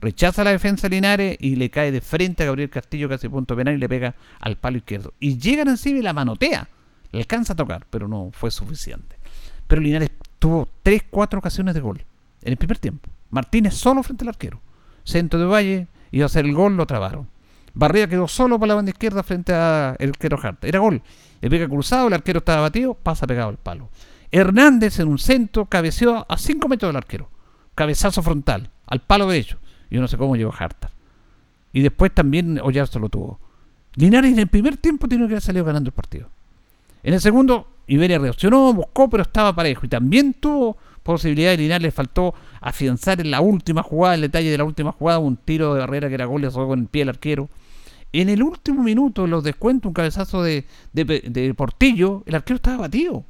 S1: Rechaza la defensa de Linares y le cae de frente a Gabriel Castillo, casi punto penal, y le pega al palo izquierdo. Y llegan encima y la manotea. Le alcanza a tocar, pero no fue suficiente. Pero Linares tuvo 3-4 ocasiones de gol en el primer tiempo. Martínez solo frente al arquero. Centro de Valle, iba a hacer el gol, lo trabaron. Barría quedó solo para la banda izquierda frente al arquero Harta. Era gol. Le pega cruzado, el arquero estaba batido, pasa pegado al palo. Hernández en un centro cabeceó a 5 metros del arquero. Cabezazo frontal, al palo derecho. Yo no sé cómo llegó Harta. Y después también Ollarzo lo tuvo. Linares en el primer tiempo tiene que haber salido ganando el partido. En el segundo, Iberia reaccionó, buscó, pero estaba parejo. Y también tuvo posibilidad de Linares. Le faltó afianzar en la última jugada, el detalle de la última jugada, un tiro de barrera que era gol, le con el pie el arquero. En el último minuto, los descuentos, un cabezazo de, de, Portillo, el arquero estaba batido.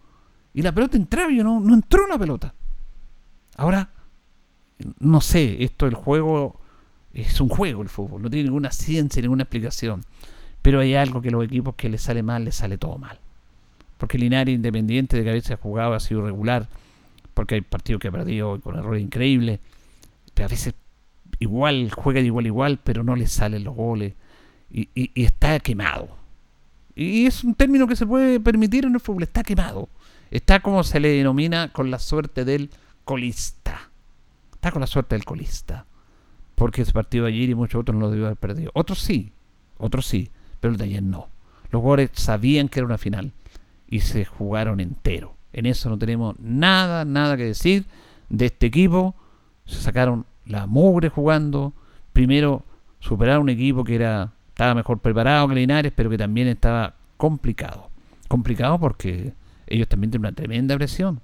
S1: Y la pelota entraba y no, no entró la pelota. Ahora, no sé, esto el juego es un juego el fútbol, no tiene ninguna ciencia, ninguna explicación. Pero hay algo que los equipos que les sale mal, les sale todo mal. Porque Linares, independiente de que a veces ha jugado, ha sido regular, porque hay partidos que ha perdido con errores increíbles, pero a veces igual juega de igual igual, pero no le salen los goles y, está quemado. Y es un término que se puede permitir en el fútbol, está quemado. Está como se le denomina con la suerte del colista. Está con la suerte del colista. Porque ese partido de ayer y muchos otros no lo debió haber perdido. Otros sí, otros sí, pero el de ayer no. Los jugadores sabían que era una final y se jugaron entero. En eso no tenemos nada, nada que decir de este equipo. Se sacaron la mugre jugando. Primero superaron un equipo que era estaba mejor preparado que Linares, pero que también estaba complicado. Complicado porque ellos también tienen una tremenda presión.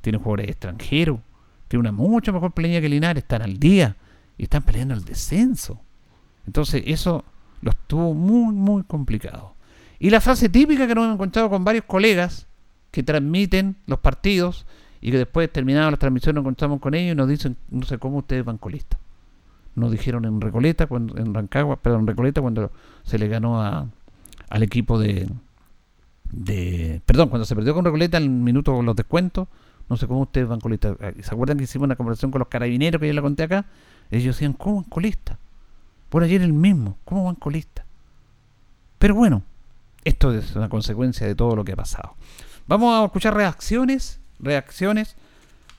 S1: Tienen jugadores extranjeros. Tienen una mucho mejor planilla que Linares. Están al día y están peleando el descenso. Entonces eso los tuvo muy, muy complicado. Y la frase típica que nos hemos encontrado con varios colegas que transmiten los partidos y que después terminada la transmisión nos encontramos con ellos y nos dicen, no sé cómo ustedes van colistas. Nos dijeron en Recoleta, cuando, en Rancagua, perdón, en Recoleta cuando se le ganó a, al equipo de, de, perdón, cuando se perdió con Recoleta en el minuto los descuentos, no sé cómo ustedes van colistas. ¿Se acuerdan que hicimos una conversación con los carabineros que yo le conté acá? Ellos decían, ¿cómo van colistas? Por ayer el mismo, ¿cómo van colistas? Pero bueno, esto es una consecuencia de todo lo que ha pasado. Vamos a escuchar reacciones, reacciones.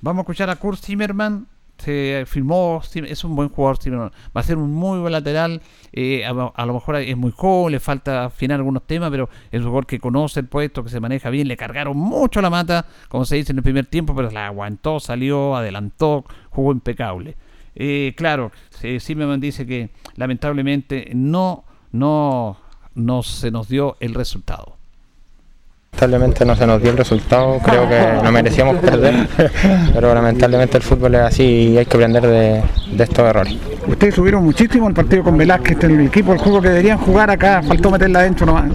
S1: Vamos a escuchar a Kurt Zimmerman. Se firmó, es un buen jugador Zimmerman. Va a ser un muy buen lateral. Eh, a, lo mejor es muy joven, le falta afinar algunos temas, pero es un jugador que conoce el puesto, que se maneja bien. Le cargaron mucho la mata, como se dice en el primer tiempo, pero la aguantó, salió, adelantó, jugó impecable. Eh, claro, Zimmerman dice que lamentablemente no, no, no se nos dio el resultado.
S12: Lamentablemente no se nos dio el resultado, creo que no merecíamos perder, [laughs] pero lamentablemente el fútbol es así y hay que aprender de, de estos errores.
S13: Ustedes subieron muchísimo el partido con Velázquez, el equipo, el juego que deberían jugar acá, faltó meterla adentro nomás.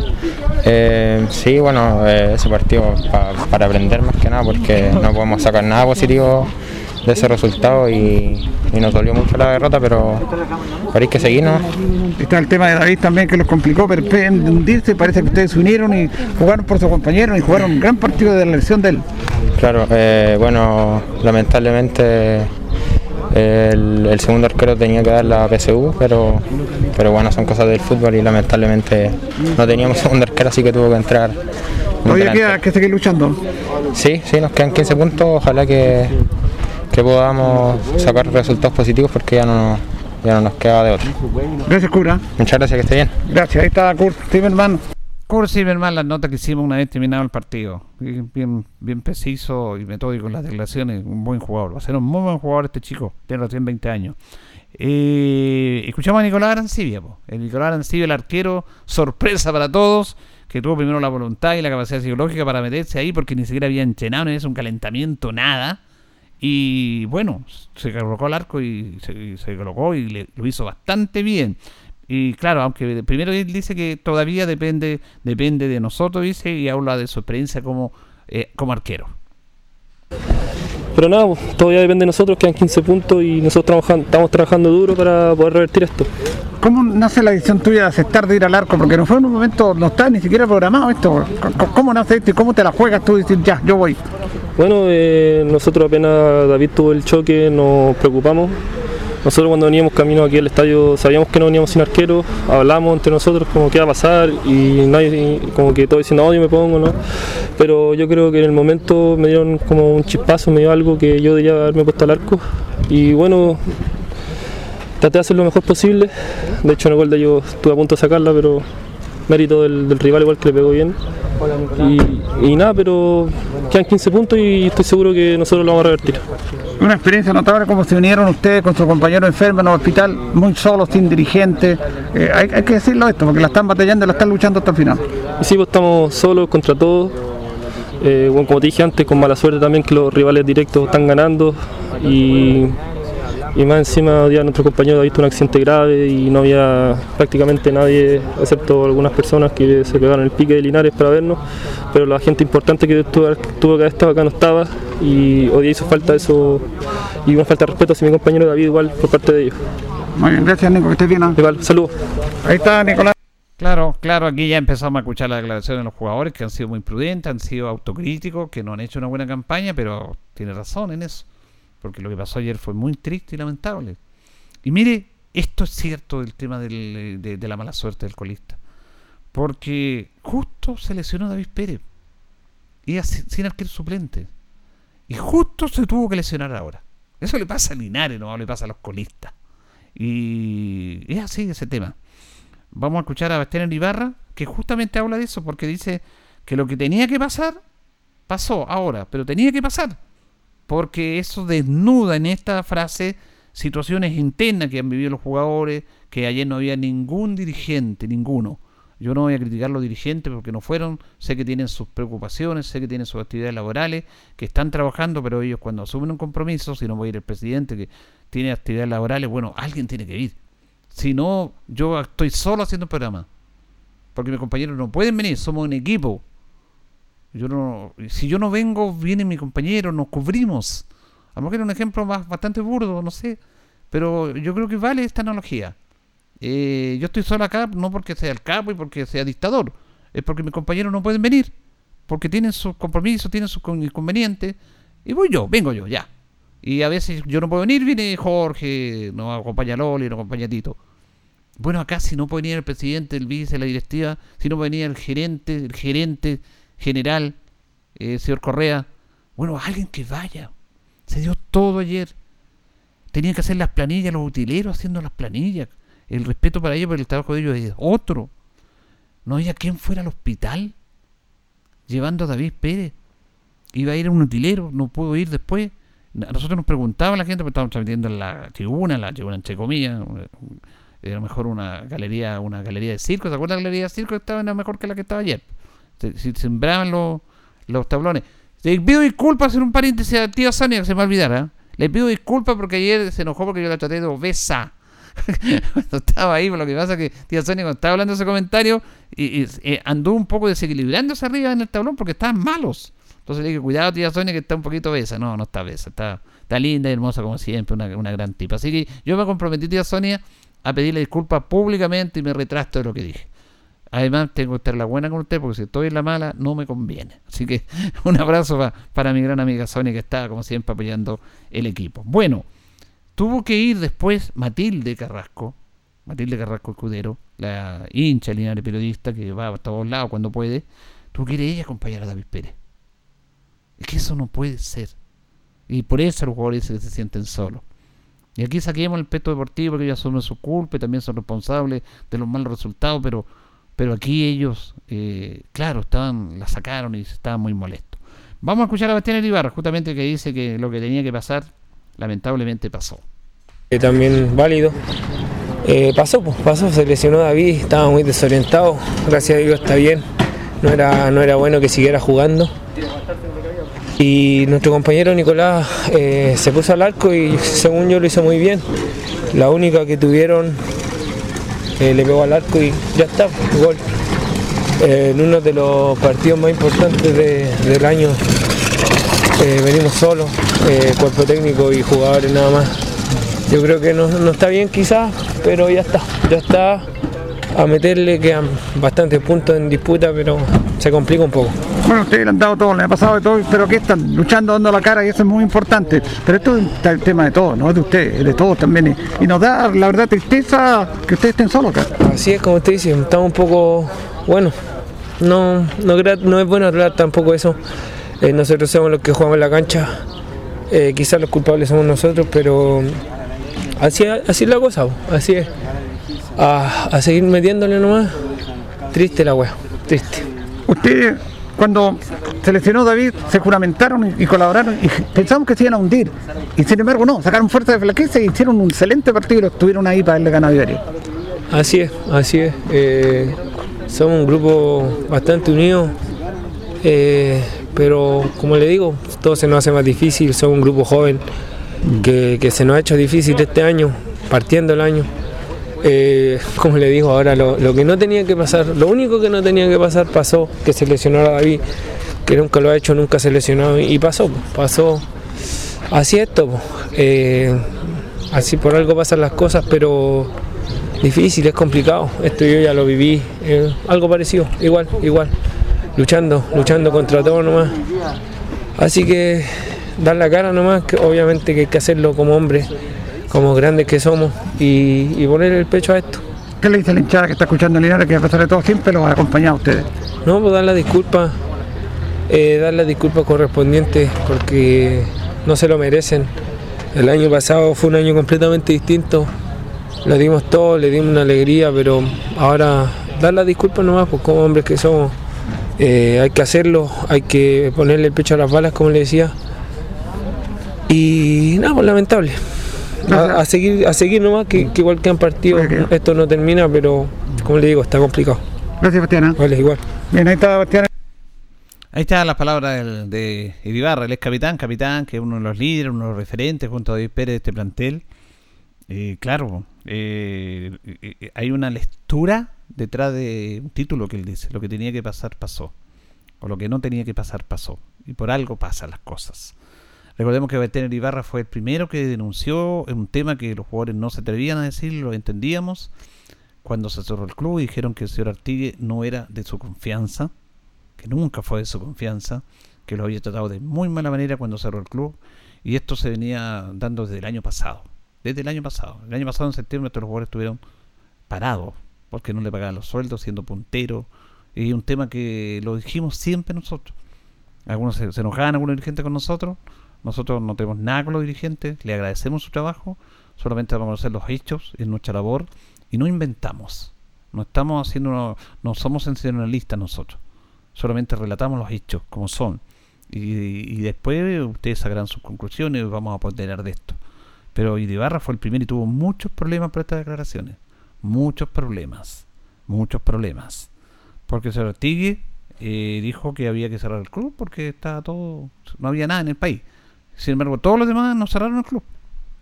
S12: Eh, sí, bueno, eh, ese partido pa, para aprender más que nada, porque no podemos sacar nada positivo de ese resultado y, y nos dolió mucho la derrota, pero, hay que seguir, ¿no?
S13: Está el tema de David también que los complicó, pero en hundirse parece que ustedes se unieron y jugaron por su compañero y jugaron un gran partido de la lesión de él.
S12: Claro, eh, bueno, lamentablemente el, el segundo arquero tenía que dar la PSU, pero, pero bueno, son cosas del fútbol y lamentablemente no teníamos [laughs] segundo arquero, así que tuvo que entrar.
S13: Todavía queda que seguir luchando.
S12: Sí, sí, nos quedan 15 puntos, ojalá que, que podamos sacar resultados positivos porque ya no, ya no nos queda de otro.
S13: Gracias, cura.
S12: Muchas gracias, que esté bien.
S13: Gracias, ahí está Kurt Zimmerman.
S1: Kurt Zimmerman, las notas que hicimos una vez terminado el partido. Bien, bien, preciso y metódico en las declaraciones. Un buen jugador. Va a ser un muy buen jugador este chico. Tiene recién 20 años. Eh, escuchamos a Nicolás Arancibia. po. El Nicolás Arancibia, el arquero, sorpresa para todos, que tuvo primero la voluntad y la capacidad psicológica para meterse ahí porque ni siquiera había entrenado, no es un calentamiento, nada. Y bueno, se colocó al arco y se, y se colocó y le- lo hizo bastante bien. Y claro, aunque primero él dice que todavía depende depende de nosotros, dice, y habla de su experiencia como, eh, como arquero.
S14: Pero nada, pues, todavía depende de nosotros, quedan 15 puntos y nosotros estamos trabajando duro para poder revertir esto.
S13: ¿Cómo nace la decisión tuya de aceptar de ir al arco? Porque no fue en un momento, no está ni siquiera programado esto. ¿Cómo- ¿Cómo nace esto y cómo te la juegas tú y decir, ya, yo voy?
S14: Bueno, eh, nosotros apenas David tuvo el choque, nos preocupamos. Nosotros cuando veníamos camino aquí al estadio sabíamos que no veníamos sin arquero, hablamos entre nosotros como qué iba a pasar y nadie, como que todos diciendo, oh, yo me pongo, ¿no? Pero yo creo que en el momento me dieron como un chispazo, me dio algo que yo debería haberme puesto al arco. Y bueno, traté de hacer lo mejor posible. De hecho en el ellos estuve a punto de sacarla, pero mérito del, del rival igual que le pegó bien. Y, y nada, pero quedan 15 puntos y estoy seguro que nosotros lo vamos a revertir.
S13: Una experiencia notable como se unieron ustedes con su compañero enfermo en el hospital, muy solos, sin dirigente. Eh, hay, hay que decirlo esto, porque la están batallando y la están luchando hasta el final.
S14: Y sí, pues estamos solos contra todos. Eh, bueno, como te dije antes, con mala suerte también que los rivales directos están ganando. Y, y más encima, hoy día nuestro compañero ha visto un accidente grave y no había prácticamente nadie, excepto algunas personas que se pegaron el pique de Linares para vernos. Pero la gente importante que tuvo, tuvo que haber estado acá no estaba. Y hoy día hizo falta eso y una falta de respeto hacia mi compañero David, igual por parte de ellos.
S13: Muy bien, gracias Nico, que estés bien. ¿ah?
S14: Igual, saludos.
S13: Ahí está Nicolás.
S1: Claro, claro, aquí ya empezamos a escuchar las declaraciones de los jugadores que han sido muy prudentes, han sido autocríticos, que no han hecho una buena campaña, pero tiene razón en eso, porque lo que pasó ayer fue muy triste y lamentable. Y mire, esto es cierto del tema de, la mala suerte del colista, porque justo se lesionó David Pérez, y sin, sin arquero suplente, y justo se tuvo que lesionar ahora. Eso le pasa a Linares, no le pasa a los colistas. Y es así ese tema. Vamos a escuchar a Bastián Ibarra, que justamente habla de eso, porque dice que lo que tenía que pasar, pasó ahora, pero tenía que pasar. Porque eso desnuda en esta frase situaciones internas que han vivido los jugadores, que ayer no había ningún dirigente, ninguno. Yo no voy a criticar los dirigentes porque no fueron, sé que tienen sus preocupaciones, sé que tienen sus actividades laborales, que están trabajando, pero ellos cuando asumen un compromiso, si no va a ir el presidente que tiene actividades laborales, bueno, alguien tiene que ir. Si no, yo estoy solo haciendo un programa. Porque mis compañeros no pueden venir, somos un equipo. Yo no, si yo no vengo, viene mi compañero, nos cubrimos. A lo mejor era un ejemplo más bastante burdo, no sé. Pero yo creo que vale esta analogía. Eh, yo estoy solo acá no porque sea el capo y porque sea dictador. Es porque mis compañeros no pueden venir. Porque tienen sus compromisos, tienen sus con- inconvenientes. Y voy yo, vengo yo, ya. Y a veces yo no puedo venir, viene Jorge, no acompaña Loli, no acompaña Tito. Bueno, acá si no puede venir el presidente, el vice, la directiva, si no puede venir el gerente, el gerente general, eh, señor Correa, bueno, alguien que vaya. Se dio todo ayer. Tenían que hacer las planillas, los utileros haciendo las planillas. El respeto para ellos, pero el trabajo de ellos es otro. No había quien fuera al hospital llevando a David Pérez. Iba a ir a un utilero, no pudo ir después. Nosotros nos preguntaba la gente, porque estábamos transmitiendo en la tribuna, la tribuna entre comillas, una- era mejor una galería, una galería de circo, ¿se acuerdan la galería de circo? Estaba mejor que la que estaba ayer. Se sembraban los, los tablones. Le pido disculpas, hacer un paréntesis a tía Sonia, que se me olvidara. Le pido disculpas porque ayer se enojó porque yo la traté de obesa. [laughs] cuando estaba ahí, lo que pasa que tía Sonia cuando estaba hablando ese comentario y, y, eh, anduvo un poco desequilibrándose arriba en el tablón porque estaban malos. Entonces le dije, cuidado tía Sonia que está un poquito obesa. No, no está obesa, está, está linda y hermosa como siempre, una, una gran tipa. Así que yo me comprometí, tía Sonia, a pedirle disculpas públicamente y me retrasto de lo que dije. Además, tengo que estar la buena con usted porque si estoy en la mala no me conviene. Así que [laughs] un abrazo pa- para mi gran amiga Sonia que está como siempre apoyando el equipo. Bueno, tuvo que ir después Matilde Carrasco, Matilde Carrasco Escudero, la hincha lineal periodista que va a todos lados cuando puede, tuvo que ir ella a acompañar a David Pérez. Es que eso no puede ser. Y por eso los jugadores que se sienten solos. Y aquí saquemos el peto deportivo, que ellos asumen su culpa y también son responsables de los malos resultados, pero, pero aquí ellos, eh, claro, estaban, la sacaron y estaban muy molestos. Vamos a escuchar a Bastián Ibarra, justamente que dice que lo que tenía que pasar, lamentablemente pasó.
S15: Eh, también válido. Eh, pasó, pues, pasó, se lesionó David, estaba muy desorientado, gracias a Dios está bien, no era, no era bueno que siguiera jugando. Y nuestro compañero Nicolás se puso al arco y según yo lo hizo muy bien. La única que tuvieron eh, le pegó al arco y ya está, gol. En uno de los partidos más importantes de- del año eh, venimos solos, eh, cuerpo técnico y jugadores nada más. Yo creo que no, no está bien quizás, pero ya está, ya está. A meterle quedan bastantes puntos en disputa, pero se complica un poco.
S13: Bueno, ustedes le han dado todo, le ha pasado de todo, pero que están luchando, dando la cara y eso es muy importante. Pero esto es el tema de todos, no es de ustedes, es de todos también. Y, nos da, la verdad, tristeza que ustedes estén solos acá.
S15: Así es como usted dice, estamos un poco, bueno, no, no, no es bueno hablar tampoco eso. Eh, nosotros somos los que jugamos en la cancha, eh, quizás los culpables somos nosotros, pero así, así es la cosa, así es. A, a seguir metiéndole nomás, triste la wea, triste.
S13: Ustedes, cuando se lesionó David, se juramentaron y, colaboraron y pensamos que se iban a hundir. Y sin embargo, no, sacaron fuerza de flaqueza y hicieron un excelente partido y lo estuvieron ahí para darle ganar a diario.
S15: Así es, así es. Eh, somos un grupo bastante unido, eh, pero como le digo, todo se nos hace más difícil. Somos un grupo joven que se nos ha hecho difícil este año, partiendo el año. Eh, como le digo ahora, lo, que no tenía que pasar, lo único que no tenía que pasar pasó, que se lesionara David, que nunca lo ha hecho, nunca se lesionó y pasó, po, pasó. Así es esto, po. Eh, así por algo pasan las cosas, pero difícil, es complicado. Esto yo ya lo viví, eh, algo parecido, igual, igual. Luchando, luchando contra todo nomás. Así que dar la cara nomás, que obviamente que hay que hacerlo como hombres, como grandes que somos y, y poner el pecho a esto.
S13: ¿Qué le dice la hinchada que está escuchando Linares que a pesar de todo siempre los ha acompañado a ustedes?
S15: No, pues dar las disculpas, eh, dar las disculpas correspondientes porque no se lo merecen. El año pasado fue un año completamente distinto. Le dimos todo, le dimos una alegría, pero ahora dar las disculpas nomás, pues como hombres que somos. Eh, hay que hacerlo, hay que ponerle el pecho a las balas, como le decía. Y nada, pues lamentable. A, a seguir, a seguir nomás, que, que igual que han partido, esto no termina, pero como le digo, está complicado.
S13: Gracias, Bastián.
S15: Vale, igual.
S13: Bien, ahí está Bastián.
S1: Ahí están las palabras del- de Iribarra, el ex capitán, capitán, que es uno de los líderes, uno de los referentes junto a David Pérez de este plantel. Eh, claro, eh, eh, eh, hay una lectura detrás de un título que él dice, lo que tenía que pasar pasó, o lo que no tenía que pasar pasó, y por algo pasan las cosas. Recordemos que Bastián Ibarra fue el primero que denunció un tema que los jugadores no se atrevían a decir, lo entendíamos, cuando se cerró el club y dijeron que el señor Artigue no era de su confianza, que nunca fue de su confianza, que lo había tratado de muy mala manera cuando cerró el club, y esto se venía dando desde el año pasado. Desde el año pasado. El año pasado en septiembre todos los jugadores estuvieron parados porque no le pagaban los sueldos, siendo puntero. Y un tema que lo dijimos siempre nosotros. Algunos se, se enojaban, algunos dirigentes con nosotros. Nosotros no tenemos nada con los dirigentes, le agradecemos su trabajo, solamente vamos a hacer los hechos en nuestra labor y no inventamos. No estamos haciendo, no somos sensacionalistas nosotros solamente relatamos los hechos como son. Y, después ustedes sacarán sus conclusiones y vamos a ponderar de esto. Pero Iribarra fue el primero y tuvo muchos problemas por estas declaraciones. Muchos problemas. Muchos problemas. Porque se Artigue eh, dijo que había que cerrar el club porque estaba todo. No había nada en el país. Sin embargo, todos los demás no cerraron el club.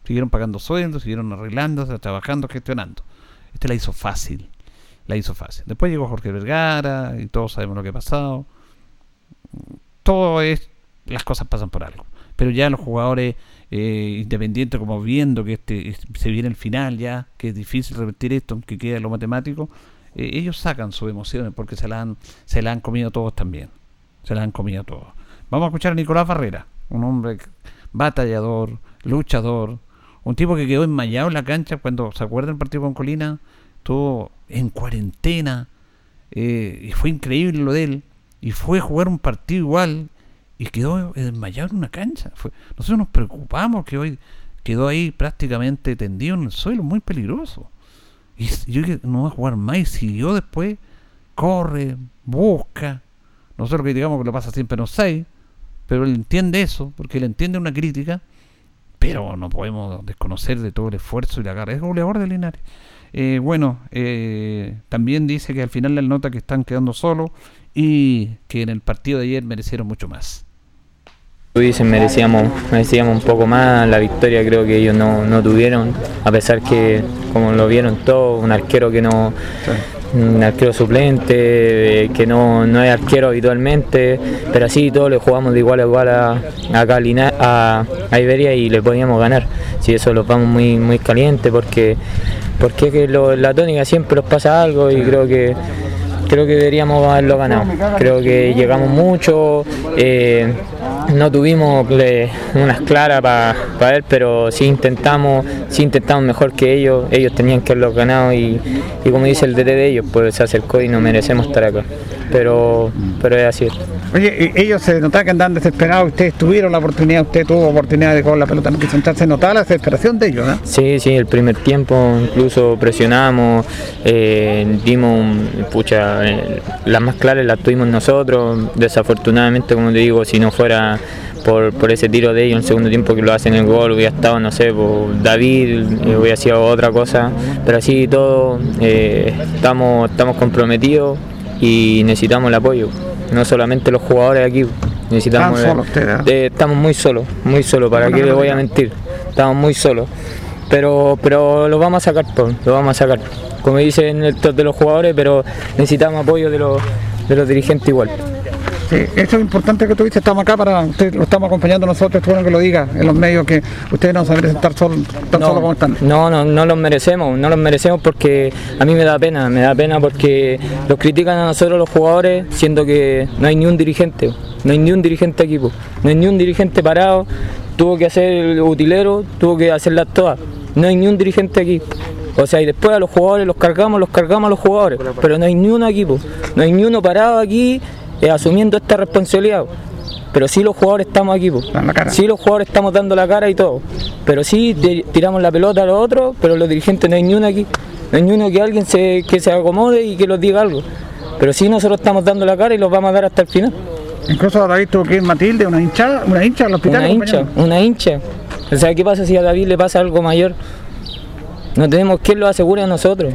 S1: Siguieron pagando sueldos, siguieron arreglándose, trabajando, gestionando. Este la hizo fácil la hizo fácil. Después llegó Jorge Vergara y todos sabemos lo que ha pasado. Todo es, las cosas pasan por algo. pero ya los jugadores eh, independientes, como viendo que este se viene el final ya, que es difícil revertir esto, aunque queda lo matemático, eh, ellos sacan sus emociones porque se la, han, se la han comido todos también. Se la han comido todos. Vamos a escuchar a Nicolás Barrera, un hombre batallador, luchador, un tipo que quedó enmayado en la cancha cuando se acuerda el partido con Colina, estuvo en cuarentena eh, y fue increíble lo de él y fue a jugar un partido igual y quedó enmayado en una cancha. Nosotros nos preocupamos que hoy quedó ahí prácticamente tendido en el suelo, muy peligroso. Y yo no va a jugar más y siguió después, corre, busca. Nosotros que digamos que lo pasa siempre no sé, pero él entiende eso, porque él entiende una crítica, pero no podemos desconocer de todo el esfuerzo y la garra. Es goleador de Linares. Eh, bueno, eh, también dice que al final le nota que están quedando solos y que en el partido de ayer merecieron mucho más.
S12: Tú dices, merecíamos, merecíamos un poco más, la victoria creo que ellos no, no tuvieron, a pesar que, como lo vieron todos, un arquero que no, un arquero suplente, que no, no es arquero habitualmente, pero así todos le jugamos de igual a igual a, a, Lina- a, a Iberia y le podíamos ganar. Si eso los vamos muy, muy caliente porque, porque que lo- la tónica siempre nos pasa algo y creo que creo que deberíamos haberlo ganado. Creo que llegamos mucho, eh, no tuvimos unas claras para ver, pero sí intentamos, sí intentamos mejor que ellos. Ellos tenían que haberlo ganado y, y como dice el DT de ellos, pues se acercó y no merecemos estar acá. Pero, pero es así.
S13: Oye, y- ellos se notaba que andaban desesperados, ustedes tuvieron la oportunidad, usted tuvo oportunidad de con la pelota, no quiso entrar, se notaba la desesperación de ellos, ¿no?
S12: Sí, sí, el primer tiempo incluso presionamos, eh, dimos, un- pucha, eh, las más claras las tuvimos nosotros, desafortunadamente, como te digo, si no fuera por, por ese tiro de ellos en el segundo tiempo que lo hacen el gol, hubiera estado, no sé, por David, eh, hubiera sido otra cosa, pero así todo, eh, estamos, estamos comprometidos y necesitamos el apoyo, no solamente los jugadores aquí, necesitamos... Eh, estamos muy solos, muy solos, ¿para qué le voy a mentir? Estamos muy solos. Pero, pero lo vamos a sacar, lo vamos a sacar. Como dicen estos de los jugadores, pero necesitamos apoyo de los, de los dirigentes igual.
S13: Sí, eso es importante que tú dices, estamos acá para, usted lo estamos acompañando nosotros, es bueno que lo diga en los medios que ustedes no se merecen estar solos, tan solos como están.
S12: No, no, no los merecemos, no los merecemos porque a mí me da pena, me da pena porque los critican a nosotros los jugadores, siendo que no hay ni un dirigente, no hay ni un dirigente aquí, po, no hay ni un dirigente parado, tuvo que hacer el utilero, tuvo que hacerlas todas, no hay ni un dirigente aquí. O sea, y después a los jugadores los cargamos, los cargamos a los jugadores, pero no hay ni uno aquí, po, no hay ni uno parado aquí asumiendo esta responsabilidad. Pero sí los jugadores estamos aquí, po. sí los jugadores estamos dando la cara y todo. Pero sí ti- tiramos la pelota a los otros, pero los dirigentes no hay ni uno aquí. No hay ni uno que alguien se, que se acomode y que los diga algo. Pero sí nosotros estamos dando la cara y los vamos a dar hasta el final.
S13: Incluso David tuvo que ir Matilde, una hinchada, una hincha al hospital.
S12: Una hincha, una hincha. O sea, ¿qué pasa si a David le pasa algo mayor? No tenemos quien lo asegure a nosotros.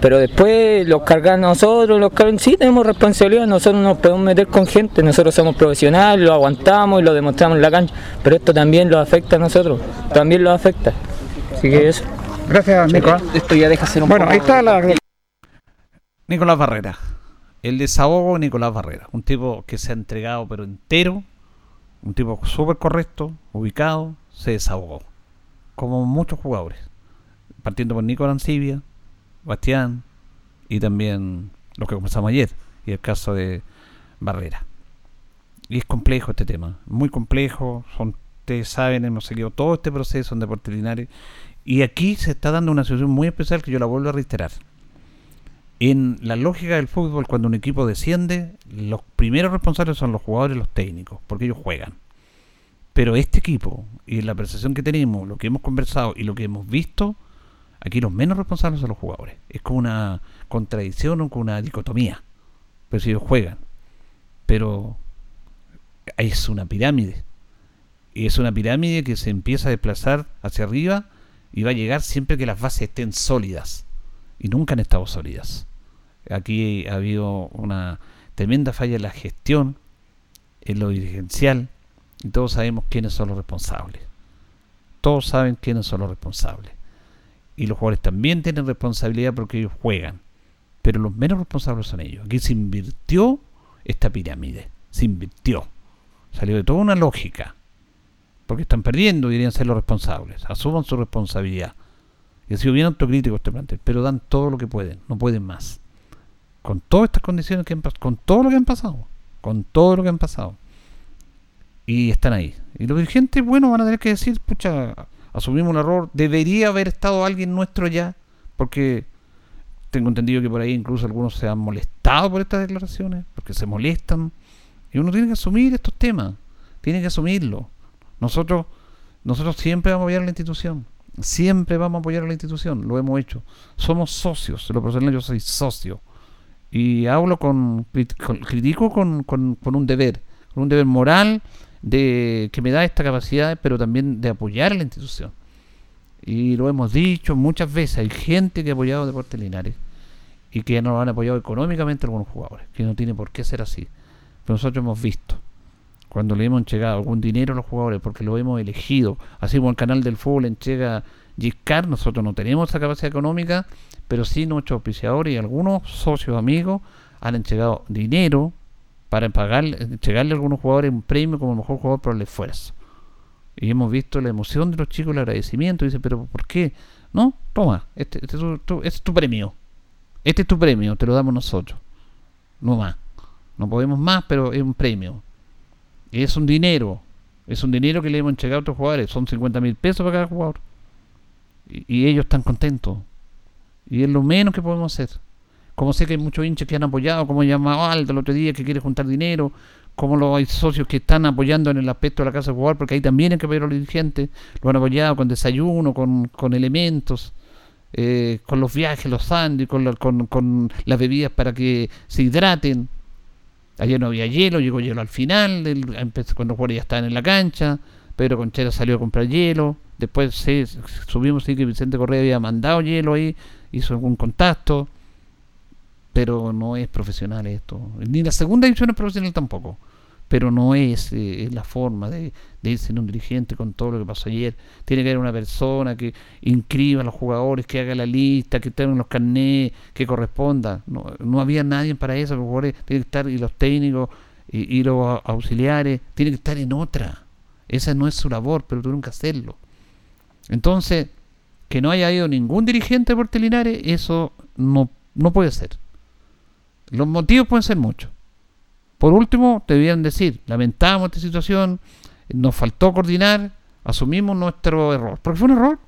S12: Pero después los cargan nosotros, los cargan, sí tenemos responsabilidad, nosotros nos podemos meter con gente, nosotros somos profesionales, lo aguantamos y lo demostramos en la cancha, pero esto también lo afecta a nosotros, también lo afecta. Así que eso.
S13: Gracias, Nico.
S1: Esto ya deja ser un
S13: Bueno, ahí está la...
S1: Nicolás Barrera. El desahogo de Nicolás Barrera. Un tipo que se ha entregado pero entero. Un tipo súper correcto, ubicado, se desahogó. Como muchos jugadores. Partiendo por Nico Arancibia, Bastián y también los que conversamos ayer. Y el caso de Barrera. Y es complejo este tema. Muy complejo. Son, ustedes saben, hemos seguido todo este proceso en Deportes Linares. Y aquí se está dando una situación muy especial que yo la vuelvo a reiterar. En la lógica del fútbol, cuando un equipo desciende, los primeros responsables son los jugadores y los técnicos, porque ellos juegan. Pero este equipo, y la percepción que tenemos, lo que hemos conversado y lo que hemos visto, aquí los menos responsables son los jugadores. Es como una contradicción o como una dicotomía. Pero si ellos juegan. Pero es una pirámide. Y es una pirámide que se empieza a desplazar hacia arriba y va a llegar siempre que las bases estén sólidas. Y nunca han estado sólidas. Aquí ha habido una tremenda falla en la gestión, en lo dirigencial, y todos sabemos quiénes son los responsables. Todos saben quiénes son los responsables. Y los jugadores también tienen responsabilidad porque ellos juegan. Pero los menos responsables son ellos. Aquí se invirtió esta pirámide. Se invirtió. Salió de toda una lógica. porque están perdiendo deberían ser los responsables. Asuman su responsabilidad. Y ha sido bien autocrítico este plantel, pero dan todo lo que pueden, no pueden más. Con todas estas condiciones que han pasado, con todo lo que han pasado, con todo lo que han pasado. Y están ahí. Y los dirigentes, bueno, van a tener que decir, pucha, asumimos un error, debería haber estado alguien nuestro ya, porque tengo entendido que por ahí incluso algunos se han molestado por estas declaraciones, porque se molestan. Y uno tiene que asumir estos temas, tiene que asumirlo. Nosotros, nosotros siempre vamos a apoyar a la institución, siempre vamos a apoyar a la institución, lo hemos hecho. Somos socios, lo personal yo soy socio. Y hablo con, critico con, con, con un deber, con un deber moral de que me da esta capacidad, pero también de apoyar a la institución. Y lo hemos dicho muchas veces, hay gente que ha apoyado Deportes Linares y que nos han apoyado económicamente algunos jugadores, que no tiene por qué ser así. Pero nosotros hemos visto, cuando le hemos entregado algún dinero a los jugadores, porque lo hemos elegido, así como el canal del fútbol entrega Giscard, nosotros no tenemos esa capacidad económica, pero sí nuestros auspiciadores y algunos socios amigos han entregado dinero para pagar, entregarle a algunos jugadores un premio como mejor jugador por el esfuerzo. Y hemos visto la emoción de los chicos, el agradecimiento. Dice, pero ¿por qué? No, toma, este, este, es tu, este es tu premio. Este es tu premio, te lo damos nosotros. No más. No podemos más, pero es un premio. Es un dinero. Es un dinero que le hemos entregado a otros jugadores. Son 50 mil pesos para cada jugador. Y, y, ellos están contentos. Y es lo menos que podemos hacer. Como sé que hay muchos hinchas que han apoyado, como llamaba Aldo el otro día, que quiere juntar dinero como los hay socios que están apoyando en el aspecto de la casa de jugador, porque ahí también hay que apoyar a los dirigentes, lo han apoyado con desayuno, con, con elementos, eh, con los viajes, los sándwiches, con, la, con, con, las bebidas para que se hidraten. Ayer no había hielo, llegó hielo al final, del, cuando los jugadores ya estaban en la cancha, Pedro Conchera salió a comprar hielo, después se, subimos sí que Vicente Correa había mandado hielo ahí, hizo algún contacto, pero no es profesional esto, ni la segunda división es profesional tampoco pero no es, eh, la forma de, irse en un dirigente con todo lo que pasó ayer. Tiene que haber una persona que inscriba a los jugadores, que haga la lista, que tengan los carnés, que corresponda. No, no había nadie para eso, los jugadores tienen que estar, y los técnicos, y, y los auxiliares, tienen que estar en otra. Esa no es su labor, pero tuvieron que hacerlo. Entonces, que no haya ido ningún dirigente por Telinares, eso no, no puede ser. Los motivos pueden ser muchos por último, te debían decir, lamentamos esta situación, nos faltó coordinar, asumimos nuestro error. Porque fue un error.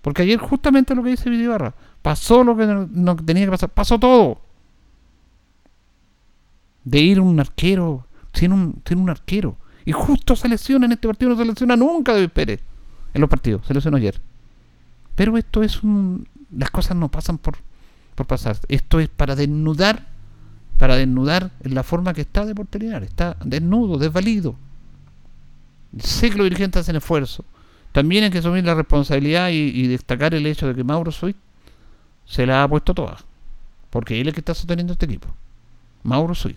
S1: Porque ayer justamente lo que dice Vidibarra, pasó lo que no, tenía que pasar, pasó todo. De ir un arquero, tiene un, un arquero. Y justo se lesiona en este partido, no se lesiona nunca David Pérez en los partidos, se lesionó ayer. Pero esto es un... Las cosas no pasan por, por pasar. Esto es para desnudar para desnudar en la forma que está de Linares. Está desnudo, desvalido. Sé que los dirigentes hacen esfuerzo. También hay que asumir la responsabilidad y, destacar el hecho de que Mauro Suit se la ha puesto toda. Porque él es el que está sosteniendo este equipo. Mauro Suit.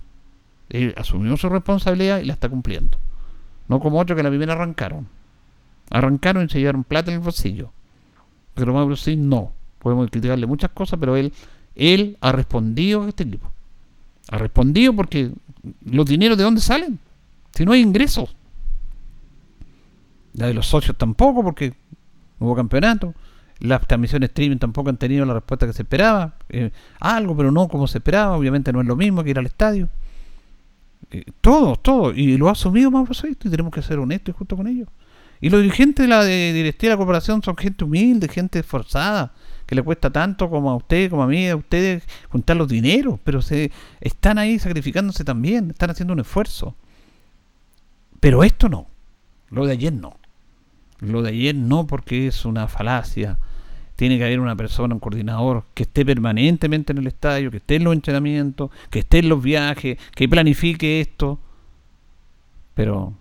S1: Él asumió su responsabilidad y la está cumpliendo. No como otros que la primera arrancaron. Arrancaron y se llevaron plata en el bolsillo. Pero Mauro Suit no. Podemos criticarle muchas cosas, pero él, él ha respondido a este equipo. Ha respondido porque los dineros de dónde salen, si no hay ingresos. La de los socios tampoco, porque no hubo campeonato. Las transmisiones streaming tampoco han tenido la respuesta que se esperaba. Eh, algo, pero no como se esperaba. Obviamente no es lo mismo que ir al estadio. Eh, todo, todo. Y lo ha asumido Mauro Seito y tenemos que ser honestos y justos con ellos. Y los dirigentes de la de directiva de la corporación son gente humilde, gente esforzada, que le cuesta tanto como a usted, como a mí, a ustedes juntar los dineros, pero se están ahí sacrificándose también, están haciendo un esfuerzo. Pero esto no, lo de ayer no. Lo de ayer no porque es una falacia. Tiene que haber una persona, un coordinador, que esté permanentemente en el estadio, que esté en los entrenamientos, que esté en los viajes, que planifique esto. Pero,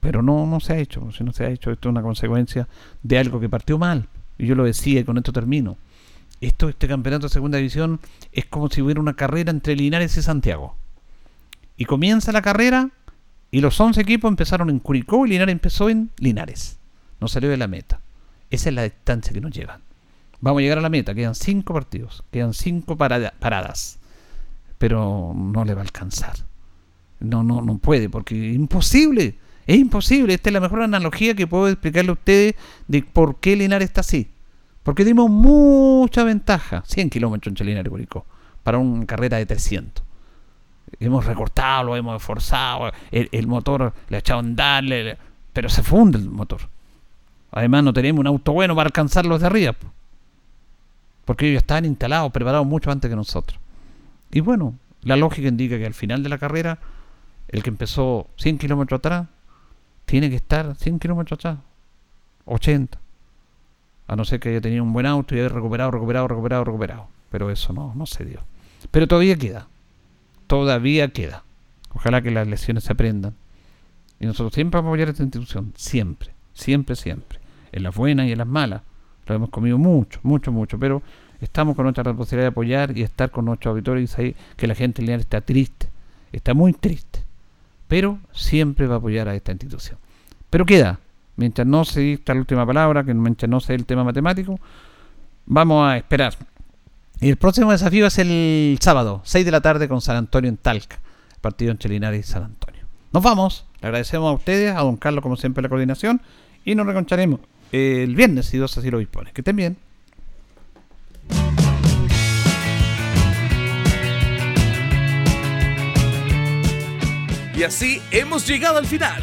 S1: pero no, no se ha hecho. Si no se ha hecho, esto es una consecuencia de algo que partió mal. Y yo lo decía con esto termino esto, este campeonato de segunda división es como si hubiera una carrera entre Linares y Santiago. Y comienza la carrera y los 11 equipos empezaron en Curicó y Linares empezó en Linares. No salió de la meta. Esa es la distancia que nos llevan. Vamos a llegar a la meta, quedan 5 partidos, quedan 5 paradas. Pero no le va a alcanzar. No, no, no puede, porque es imposible. Es imposible, esta es la mejor analogía que puedo explicarle a ustedes de por qué Linares está así. Porque dimos mucha ventaja, 100 kilómetros entre Linares y Curicó, para una carrera de 300. Hemos recortado, lo hemos esforzado, el, motor le ha echado pero se funde el motor. Además no tenemos un auto bueno para alcanzarlos de arriba. po. Porque ellos estaban instalados, preparados mucho antes que nosotros. Y bueno, la lógica indica que al final de la carrera, el que empezó 100 kilómetros atrás, tiene que estar 100 kilómetros atrás, 80. A no ser que haya tenido un buen auto y haya recuperado, recuperado, recuperado, recuperado. Pero eso no, no se dio. Pero todavía queda. Todavía queda. Ojalá que las lesiones se aprendan. Y nosotros siempre vamos a apoyar esta institución. Siempre, siempre, siempre. En las buenas y en las malas. Lo hemos comido mucho, mucho, mucho. Pero estamos con nuestra responsabilidad de apoyar y estar con nuestros auditores y que la gente lineal está triste. Está muy triste. Pero siempre va a apoyar a esta institución. Pero queda. Mientras no se dicta la última palabra, que mientras no se dé el tema matemático, vamos a esperar. Y el próximo desafío es el sábado, 6 de la tarde con San Antonio en Talca. Partido entre Linares y San Antonio. Nos vamos. Le agradecemos a ustedes, a don Carlos, como siempre, la coordinación. Y nos reconcharemos el viernes, si Dios así lo dispone. Que estén bien.
S5: Y así hemos llegado al final,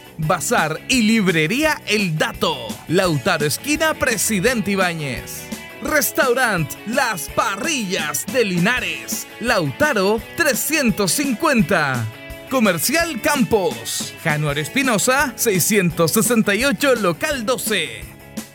S5: Bazar y Librería El Dato. Lautaro Esquina Presidente Ibáñez. Restaurant Las Parrillas de Linares. Lautaro 350. Comercial Campos. Januar Espinosa 668 Local 12.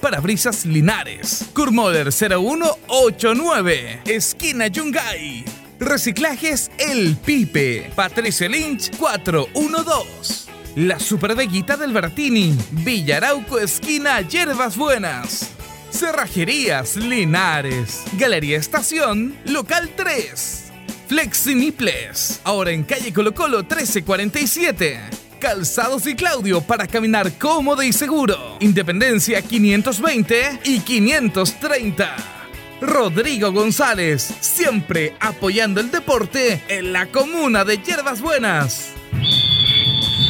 S5: Parabrisas Linares. Kurmoder 0189. Esquina Yungay. Reciclajes El Pipe. Patricio Lynch 412. La Superveguita del Bertini. Villarauco Esquina Hierbas Buenas. Cerrajerías Linares. Galería Estación, local 3. Flexiniples. Ahora en calle Colo Colo 1347. Calzados y Claudio para caminar cómodo y seguro. Independencia 520 y 530. Rodrigo González, siempre apoyando el deporte en la comuna de Hierbas Buenas.